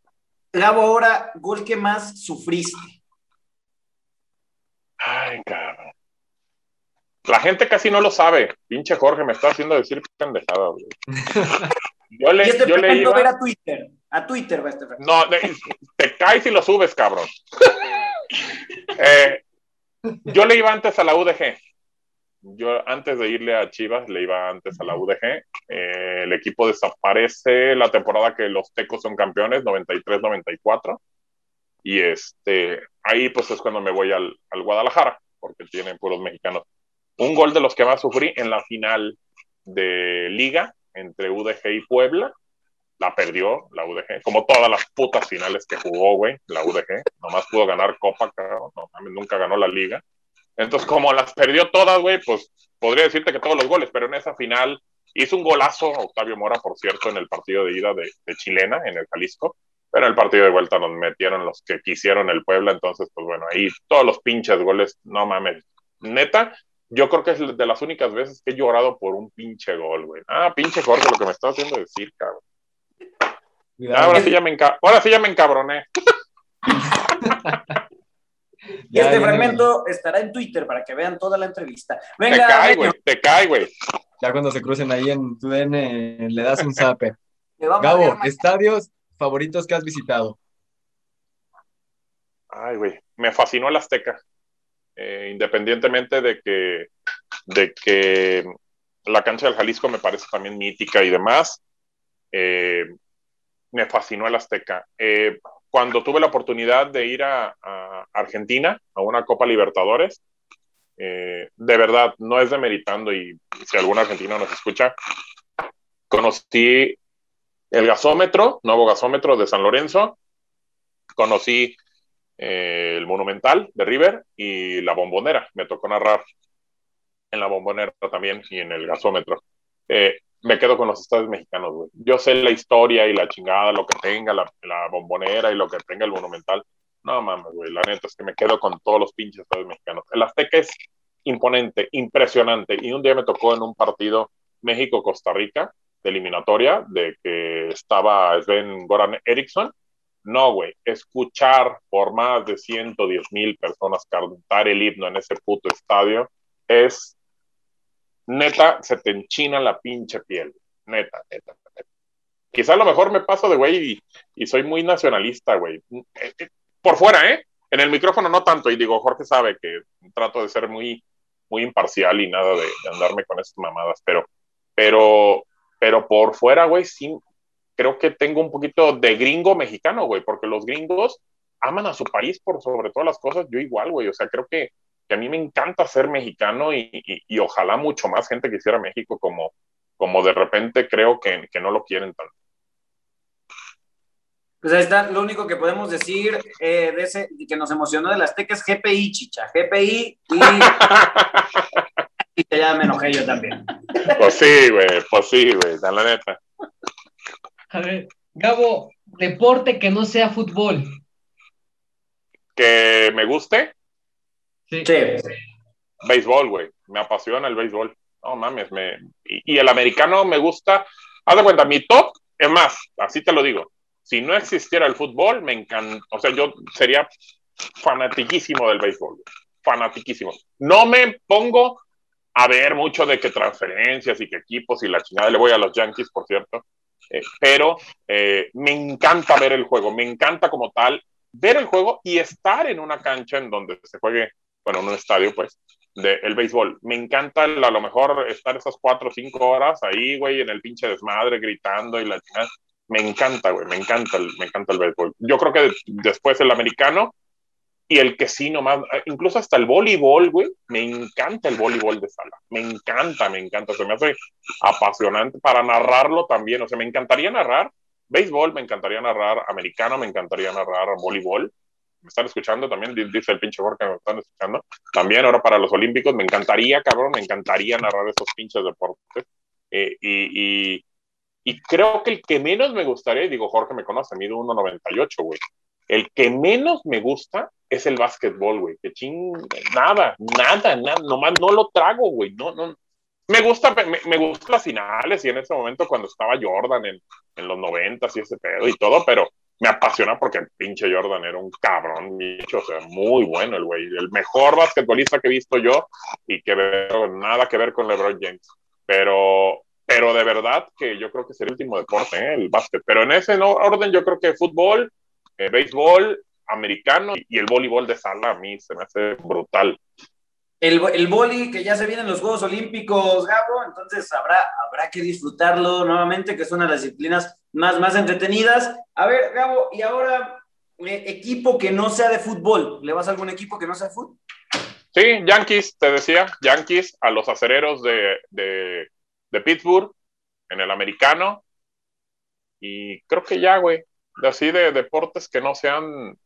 Gabo, ahora, gol que más sufriste. Ay, cabrón. La gente casi no lo sabe. Pinche Jorge me está haciendo decir pendejada, güey. (laughs) Yo le, este yo le iba... ver a Twitter. A Twitter va este No, te caes y lo subes, cabrón. (laughs) Eh, yo le iba antes a la UDG yo antes de irle a Chivas, le iba antes a la UDG. Eh, el equipo desaparece la temporada que los Tecos son campeones, 93-94. Y este, ahí pues es cuando me voy al, al Guadalajara, porque tienen puros mexicanos. Un gol de los que más sufrí en la final de liga entre UDG y Puebla. La perdió la UDG, como todas las putas finales que jugó, güey, la UDG. Nomás pudo ganar Copa, no, nunca ganó la liga. Entonces, como las perdió todas, güey, pues podría decirte que todos los goles, pero en esa final hizo un golazo Octavio Mora, por cierto, en el partido de ida de, Chilena, en el Jalisco, pero en el partido de vuelta nos metieron los que quisieron el Puebla, entonces, pues bueno, ahí todos los pinches goles, no mames, neta, yo creo que es de las únicas veces que he llorado por un pinche gol, güey. Ah, pinche Jorge, lo que me estás haciendo decir, cabrón. ahora, sí ya me ahora sí ya me encabroné. (laughs) Y este fragmento estará en Twitter para que vean toda la entrevista. Venga, te cae, güey, te cae, güey. Ya cuando se crucen ahí en tu DN, le das un zape. Gabo, estadios favoritos que has visitado. Ay, güey, me fascinó el Azteca. Eh, independientemente de que, de que la cancha del Jalisco me parece también mítica y demás, eh, me fascinó el Azteca. Eh, cuando tuve la oportunidad de ir a, Argentina, a una Copa Libertadores, eh, de verdad, no es demeritando y si algún argentino nos escucha, conocí el gasómetro, nuevo gasómetro de San Lorenzo, conocí eh, el Monumental de River y la Bombonera, me tocó narrar en la Bombonera también y en el gasómetro. Eh, me quedo con los estados mexicanos. Yo sé la historia y la chingada, lo que tenga la, bombonera y lo que tenga el monumental. No mames, güey, la neta es que me quedo con todos los pinches estados mexicanos. El Azteca es imponente, impresionante. Y un día me tocó en un partido México-Costa Rica de eliminatoria, de que estaba Sven Goran Eriksson, No, güey, escuchar por más de 110 mil personas cantar el himno en ese puto estadio es neta, se te enchina la pinche piel. Neta, neta, neta. Quizá a lo mejor me paso de güey y, soy muy nacionalista, güey. Eh, eh, por fuera, ¿eh? En el micrófono no tanto, y digo, Jorge sabe que trato de ser muy, muy imparcial y nada de, de andarme con esas mamadas, pero, pero, pero por fuera, güey, sí, creo que tengo un poquito de gringo mexicano, güey, porque los gringos aman a su país por sobre todas las cosas, yo igual, güey, o sea, creo que, que a mí me encanta ser mexicano y, y, y, ojalá mucho más gente quisiera México como, como de repente creo que, que no lo quieren tanto. Pues ahí está, lo único que podemos decir eh, de ese que nos emocionó del Azteca es GPI, chicha, GPI y, (laughs) y ya me enojé yo también. Pues sí, güey, pues sí, güey, la neta. A ver, Gabo, deporte que no sea fútbol. ¿Que me guste? Sí. Sí. Béisbol, güey, me apasiona el béisbol. No mames, me... y, y el americano me gusta. Haz de cuenta, mi top, es más, así te lo digo, si no existiera el fútbol, me encanta, o sea, yo sería fanatiquísimo del béisbol, fanatiquísimo. No me pongo a ver mucho de qué transferencias y qué equipos y la chingada, le voy a los Yankees, por cierto, eh, pero eh, me encanta ver el juego, me encanta como tal ver el juego y estar en una cancha en donde se juegue, bueno, en un estadio, pues, del de béisbol. Me encanta el, a lo mejor estar esas cuatro o cinco horas ahí, güey, en el pinche desmadre, gritando y la me encanta, güey, me encanta, el, me encanta el béisbol. Yo creo que después el americano y el que sí nomás, incluso hasta el voleibol, güey, me encanta el voleibol de sala, me encanta, me encanta, se me hace apasionante para narrarlo también, o sea, me encantaría narrar béisbol, me encantaría narrar americano, me encantaría narrar voleibol, me están escuchando también, dice el pinche Jorge, me están escuchando, también ahora para los olímpicos, me encantaría, cabrón, me encantaría narrar esos pinches deportes, eh, y, y creo que el que menos me gustaría, digo, Jorge me conoce, mido 1.98, güey. El que menos me gusta es el básquetbol, güey. Que ching, nada, nada, nada, nomás no lo trago, güey. No, no. Me gusta, me, me gustan las finales y en ese momento cuando estaba Jordan en, en los 90 y ese pedo y todo, pero me apasiona porque el pinche Jordan era un cabrón, bicho, o sea, muy bueno el güey. El mejor basquetbolista que he visto yo y que veo nada que ver con LeBron James. Pero, pero de verdad que yo creo que es el último deporte, ¿eh? el básquet. Pero en ese orden yo creo que fútbol, eh, béisbol, americano y el voleibol de sala a mí se me hace brutal. El, el boli que ya se vienen los Juegos Olímpicos, Gabo, entonces habrá, habrá que disfrutarlo nuevamente, que es una de las disciplinas más, más entretenidas. A ver, Gabo, y ahora, eh, equipo que no sea de fútbol, ¿le vas a algún equipo que no sea de fútbol? Sí, Yankees, te decía, Yankees a los acereros de, de de Pittsburgh, en el americano, y creo que ya, güey, así de deportes que no sean...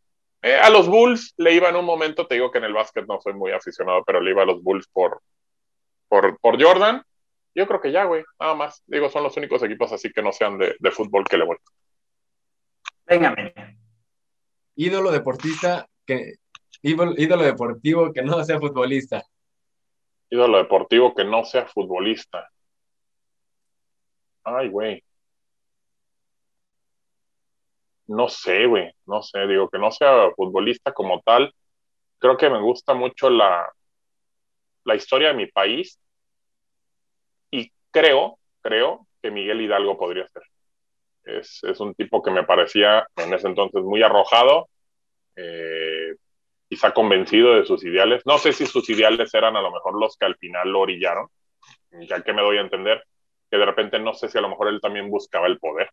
Eh, a los Bulls le iba en un momento, te digo que en el básquet no soy muy aficionado, pero le iba a los Bulls por, por, por Jordan. Yo creo que ya, güey, nada más. Digo, son los únicos equipos así que no sean de, de fútbol que le voy. Venga, Ídolo deportista que... Ídolo, ídolo deportivo que no sea futbolista. Ídolo deportivo que no sea futbolista. Ay, güey. No sé, güey, no sé, digo que no sea futbolista como tal. Creo que me gusta mucho la, la historia de mi país y creo, creo que Miguel Hidalgo podría ser. Es, es un tipo que me parecía en ese entonces muy arrojado, eh, quizá convencido de sus ideales. No sé si sus ideales eran a lo mejor los que al final lo orillaron, ya que me doy a entender, que de repente no sé si a lo mejor él también buscaba el poder,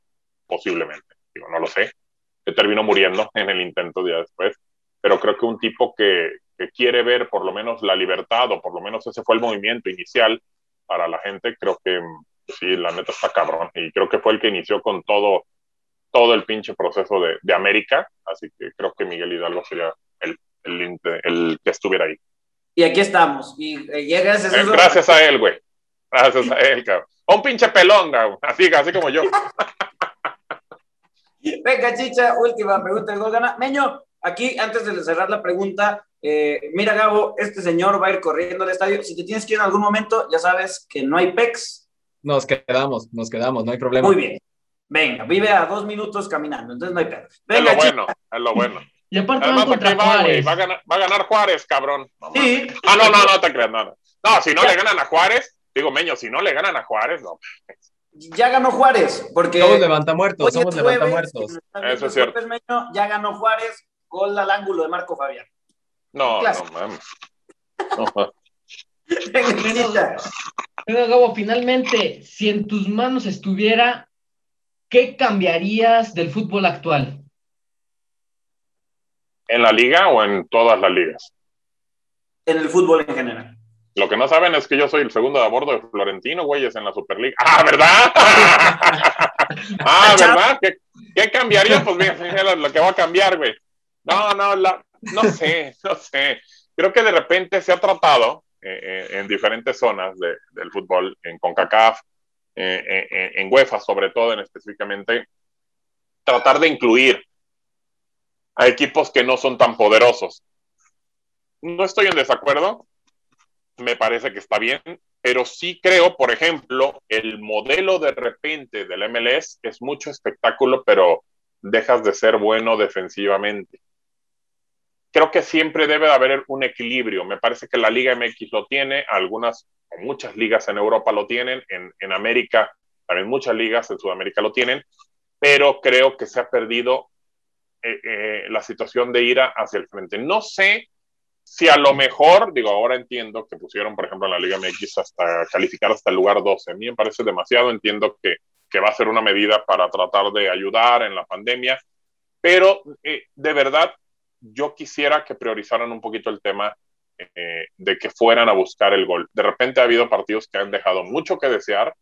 posiblemente, digo, no lo sé, que terminó muriendo (laughs) en el intento día después, pero creo que un tipo que, que quiere ver por lo menos la libertad, o por lo menos ese fue el movimiento inicial para la gente, creo que pues sí, la neta está cabrón, y creo que fue el que inició con todo, todo el pinche proceso de, de América, así que creo que Miguel Hidalgo sería el, el, el que estuviera ahí. Y aquí estamos, y eh, llegas eh, Gracias a él, güey. Gracias a él, cabrón. Un pinche pelonga, así, así como yo. (laughs) Venga, chicha, última pregunta del Gana. Meño, aquí, antes de cerrar la pregunta, eh, mira, Gabo, este señor va a ir corriendo al estadio. Si te tienes que ir en algún momento, ya sabes que no hay PEX. Nos quedamos, nos quedamos, no hay problema. Muy bien. Venga, vive a dos minutos caminando, entonces no hay pedo. Es Venga, lo bueno, es lo bueno. Y aparte Además, van contra va, güey, Juárez. va, a ganar, va a ganar Juárez, cabrón. No, Sí. Ah, no, no, no te creas, no, no. No, si no le ganan a Juárez, digo, Meño, si no le ganan a Juárez, no. Ya ganó Juárez, porque Somos levantamuertos, somos jueves, levantamuertos. Eso es cierto. ya ganó Juárez, gol al ángulo de Marco Fabián. No, Clásico. no mames. No. (laughs) Venga, Gabo, finalmente, si en tus manos estuviera, ¿qué cambiarías del fútbol actual? ¿En la liga o en todas las ligas? en el fútbol en general. Lo que no saben es que yo soy el segundo de a bordo de Florentino, güeyes, en la Superliga. (laughs) Ah, ¿verdad? (laughs) ah, ¿verdad? ¿Qué, qué cambiaría? Pues mira, lo que va a cambiar, güey. No, no, la- no sé, no sé. Creo que de repente se ha tratado eh, eh, en diferentes zonas de- del fútbol, en CONCACAF, eh, eh, eh, en UEFA sobre todo, en específicamente, tratar de incluir a equipos que no son tan poderosos. No estoy en desacuerdo, me parece que está bien, pero sí creo, por ejemplo, el modelo de repente del MLS es mucho espectáculo, pero dejas de ser bueno defensivamente. Creo que siempre debe de haber un equilibrio. Me parece que la Liga MX lo tiene, algunas muchas ligas en Europa lo tienen, en, en América también muchas ligas en Sudamérica lo tienen, pero creo que se ha perdido eh, eh, la situación de ir hacia el frente. No sé si a lo mejor, digo, ahora entiendo que pusieron, por ejemplo, en la Liga MX hasta calificar hasta el lugar 12. A mí me parece demasiado, entiendo que, que va a ser una medida para tratar de ayudar en la pandemia, pero eh, de verdad yo quisiera que priorizaran un poquito el tema eh, de que fueran a buscar el gol. De repente ha habido partidos que han dejado mucho que desear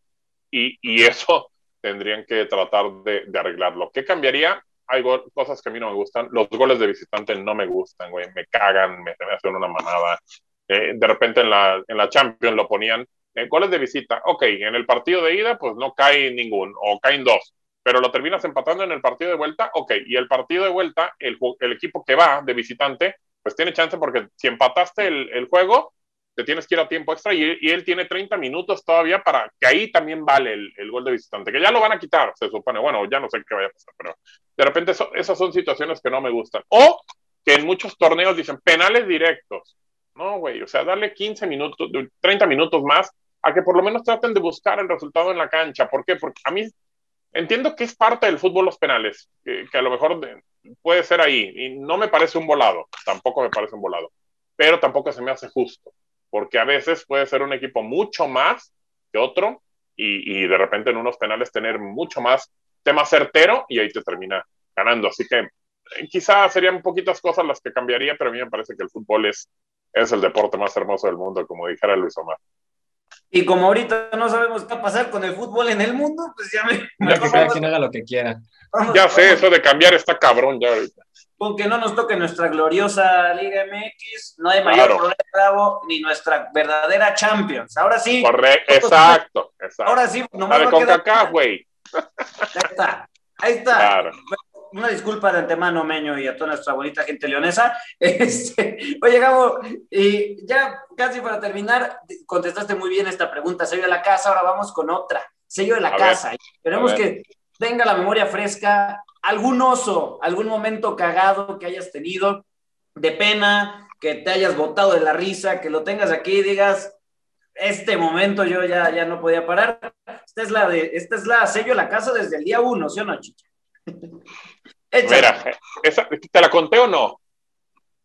y, y eso (laughs) tendrían que tratar de, de arreglarlo. ¿Qué cambiaría? Hay cosas que a mí no me gustan. Los goles de visitante no me gustan, güey. Me cagan, me, hacen una manada. Eh, de repente en la, en la Champions lo ponían. eh, goles de visita. Ok, en el partido de ida, pues no cae ningún, o caen dos. Pero lo terminas empatando en el partido de vuelta. Ok, y el partido de vuelta, el, el equipo que va de visitante, pues tiene chance porque si empataste el, el juego, te tienes que ir a tiempo extra y, él tiene 30 minutos todavía para que ahí también vale el, el gol de visitante, que ya lo van a quitar, se supone. Bueno, ya no sé qué vaya a pasar, pero de repente esas son situaciones que no me gustan. O que en muchos torneos dicen penales directos. No, güey, o sea, darle 15 minutos, 30 minutos más a que por lo menos traten de buscar el resultado en la cancha. ¿Por qué? Porque a mí entiendo que es parte del fútbol los penales, que, a lo mejor de- puede ser ahí, y no me parece un volado, tampoco me parece un volado, pero tampoco se me hace justo, porque a veces puede ser un equipo mucho más que otro, y, de repente en unos penales tener mucho más tema certero, y ahí te termina ganando. Así que eh, quizás serían poquitas cosas las que cambiaría, pero a mí me parece que el fútbol es, es el deporte más hermoso del mundo, como dijera Luis Omar. Y como ahorita no sabemos qué va a pasar con el fútbol en el mundo, pues ya me. (laughs) Ya que cada quien haga lo que quiera. vamos- Ya sé, vamos eso de cambiar está cabrón ya ahorita. Con que no nos toque nuestra gloriosa Liga MX, no hay mayor Claro. problema, Bravo, ni nuestra verdadera Champions. Ahora sí, Correcto, exacto, exacto. ahora sí, La nomás de va a quedar- CONCACAF, güey. Ahí está, ahí está. Claro. Una disculpa de antemano, Meño, y a toda nuestra bonita gente leonesa. (laughs) Este, oye, Gabo, y ya casi para terminar, contestaste muy bien esta pregunta. Sello de la casa, ahora vamos con otra. Sello de la A ver, casa. Esperemos que tenga la memoria fresca algún oso, algún momento cagado que hayas tenido de pena, que te hayas botado de la risa, que lo tengas aquí y digas, este momento yo ya, ya no podía parar. Esta es la de, esta es la sello de la casa desde el día uno, ¿sí o no, chicha? (laughs) Mira, esa- ¿te la conté o no?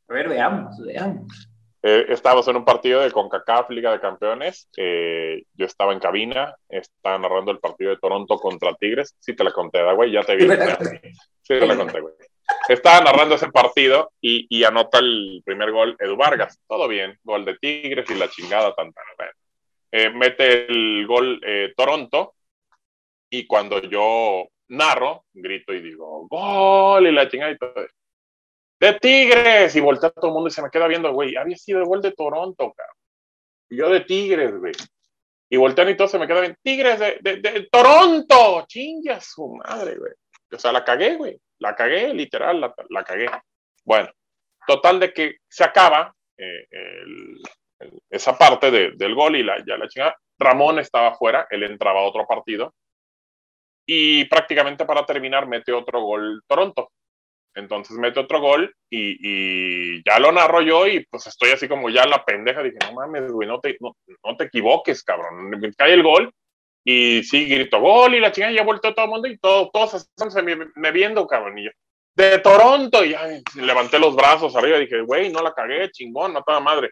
A ver, veamos, veamos. Eh, estábamos en un partido de CONCACAF, Liga de Campeones. eh, yo estaba en cabina, estaba narrando el partido de Toronto contra Tigres. Sí te la conté, ¿verdad, güey? Ya te vi. Sí te la conté, güey. Estaba narrando ese partido y, y anota el primer gol Edu Vargas. Todo bien, gol de Tigres y la chingada tan tan. Eh, mete el gol eh, Toronto y cuando yo narro, grito y digo, gol y la chingada y todo. De Tigres y voltea todo el mundo y se me queda viendo, güey, había sido el gol de Toronto, cabrón. Y yo de Tigres, güey. Y voltean y todo se me queda bien, Tigres de, de, de Toronto, chinga su madre, güey. O sea, la cagué, güey. La cagué, literal, la, la cagué. Bueno, total de que se acaba eh, esa parte de- del gol y la, ya la chingada. Ramón estaba afuera, él entraba a otro partido. Y prácticamente para terminar mete otro gol Toronto. Entonces mete otro gol y, y, ya lo narro yo y pues estoy así como ya la pendeja. Dije, no mames, güey, no te, no, no te equivoques, cabrón. Me cae el gol y sí, grito gol y la chingada ya volteó todo el mundo y todo, todos están me, me viendo, cabrón. Y yo, de Toronto, y ya levanté los brazos arriba dije, güey, no la cagué, chingón, no toda madre.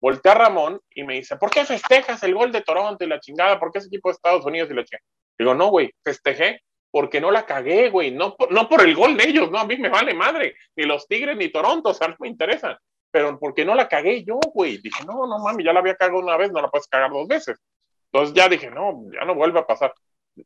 Volteé a Ramón y me dice, ¿por qué festejas el gol de Toronto y la chingada? ¿Por qué ese equipo de Estados Unidos y la chingada? Digo, no, güey, festejé porque no la cagué, güey, no, no por el gol de ellos, no, a mí me vale madre, ni los Tigres ni Toronto, o sea, no me interesan, pero porque no la cagué yo, güey. Dije, no, no mami, ya la había cagado una vez, no la puedes cagar dos veces. Entonces ya dije, no, ya no vuelve a pasar.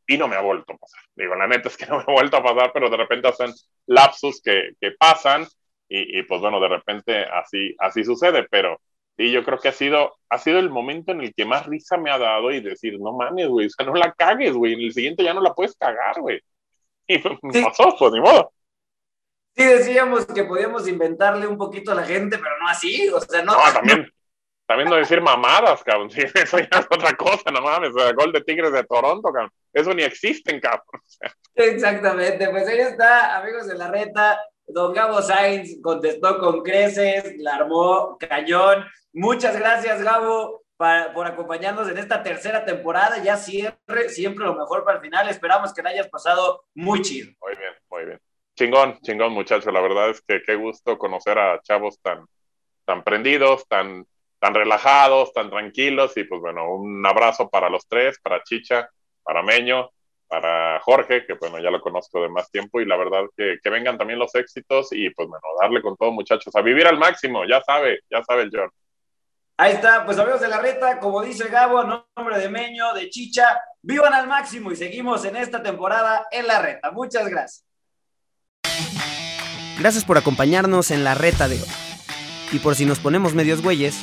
Y no me ha vuelto a pasar. Digo, la neta es que (laughs) no me ha vuelto a pasar, pero de repente hacen lapsus que, que pasan y, y, pues bueno, de repente así, así sucede, pero y yo creo que ha sido, ha sido el momento en el que más risa me ha dado y decir, no mames, güey, o sea, no la cagues, güey, en el siguiente ya no la puedes cagar, güey. Y pues, sí. pasó, pues ni modo. Sí, decíamos que podíamos inventarle un poquito a la gente, pero no así, o sea, no. No, también, también no decir mamadas, cabrón, (laughs) sí, eso ya es otra cosa, no mames, o sea, gol de Tigres de Toronto, cabrón, eso ni existen, cabrón. Exactamente, pues ahí está, amigos de la reta, Don Gabo Sainz contestó con creces, la armó cañón. Muchas gracias, Gabo, para, por acompañarnos en esta tercera temporada. Ya cierre, siempre lo mejor para el final. Esperamos que la hayas pasado muy chido. Muy bien, muy bien. Chingón, chingón, muchacho. La verdad es que qué gusto conocer a chavos tan, tan prendidos, tan, tan relajados, tan tranquilos. Y pues bueno, un abrazo para los tres, para Chicha, para Meño para Jorge, que bueno, ya lo conozco de más tiempo y la verdad que, que, vengan también los éxitos y pues bueno, darle con todo muchachos, a vivir al máximo, ya sabe, ya sabe el John. Ahí está, pues amigos de la reta, como dice Gabo, nombre de Meño, de Chicha, vivan al máximo y seguimos en esta temporada en la reta. Muchas gracias. Gracias por acompañarnos en la reta de hoy. Y por si nos ponemos medios güeyes,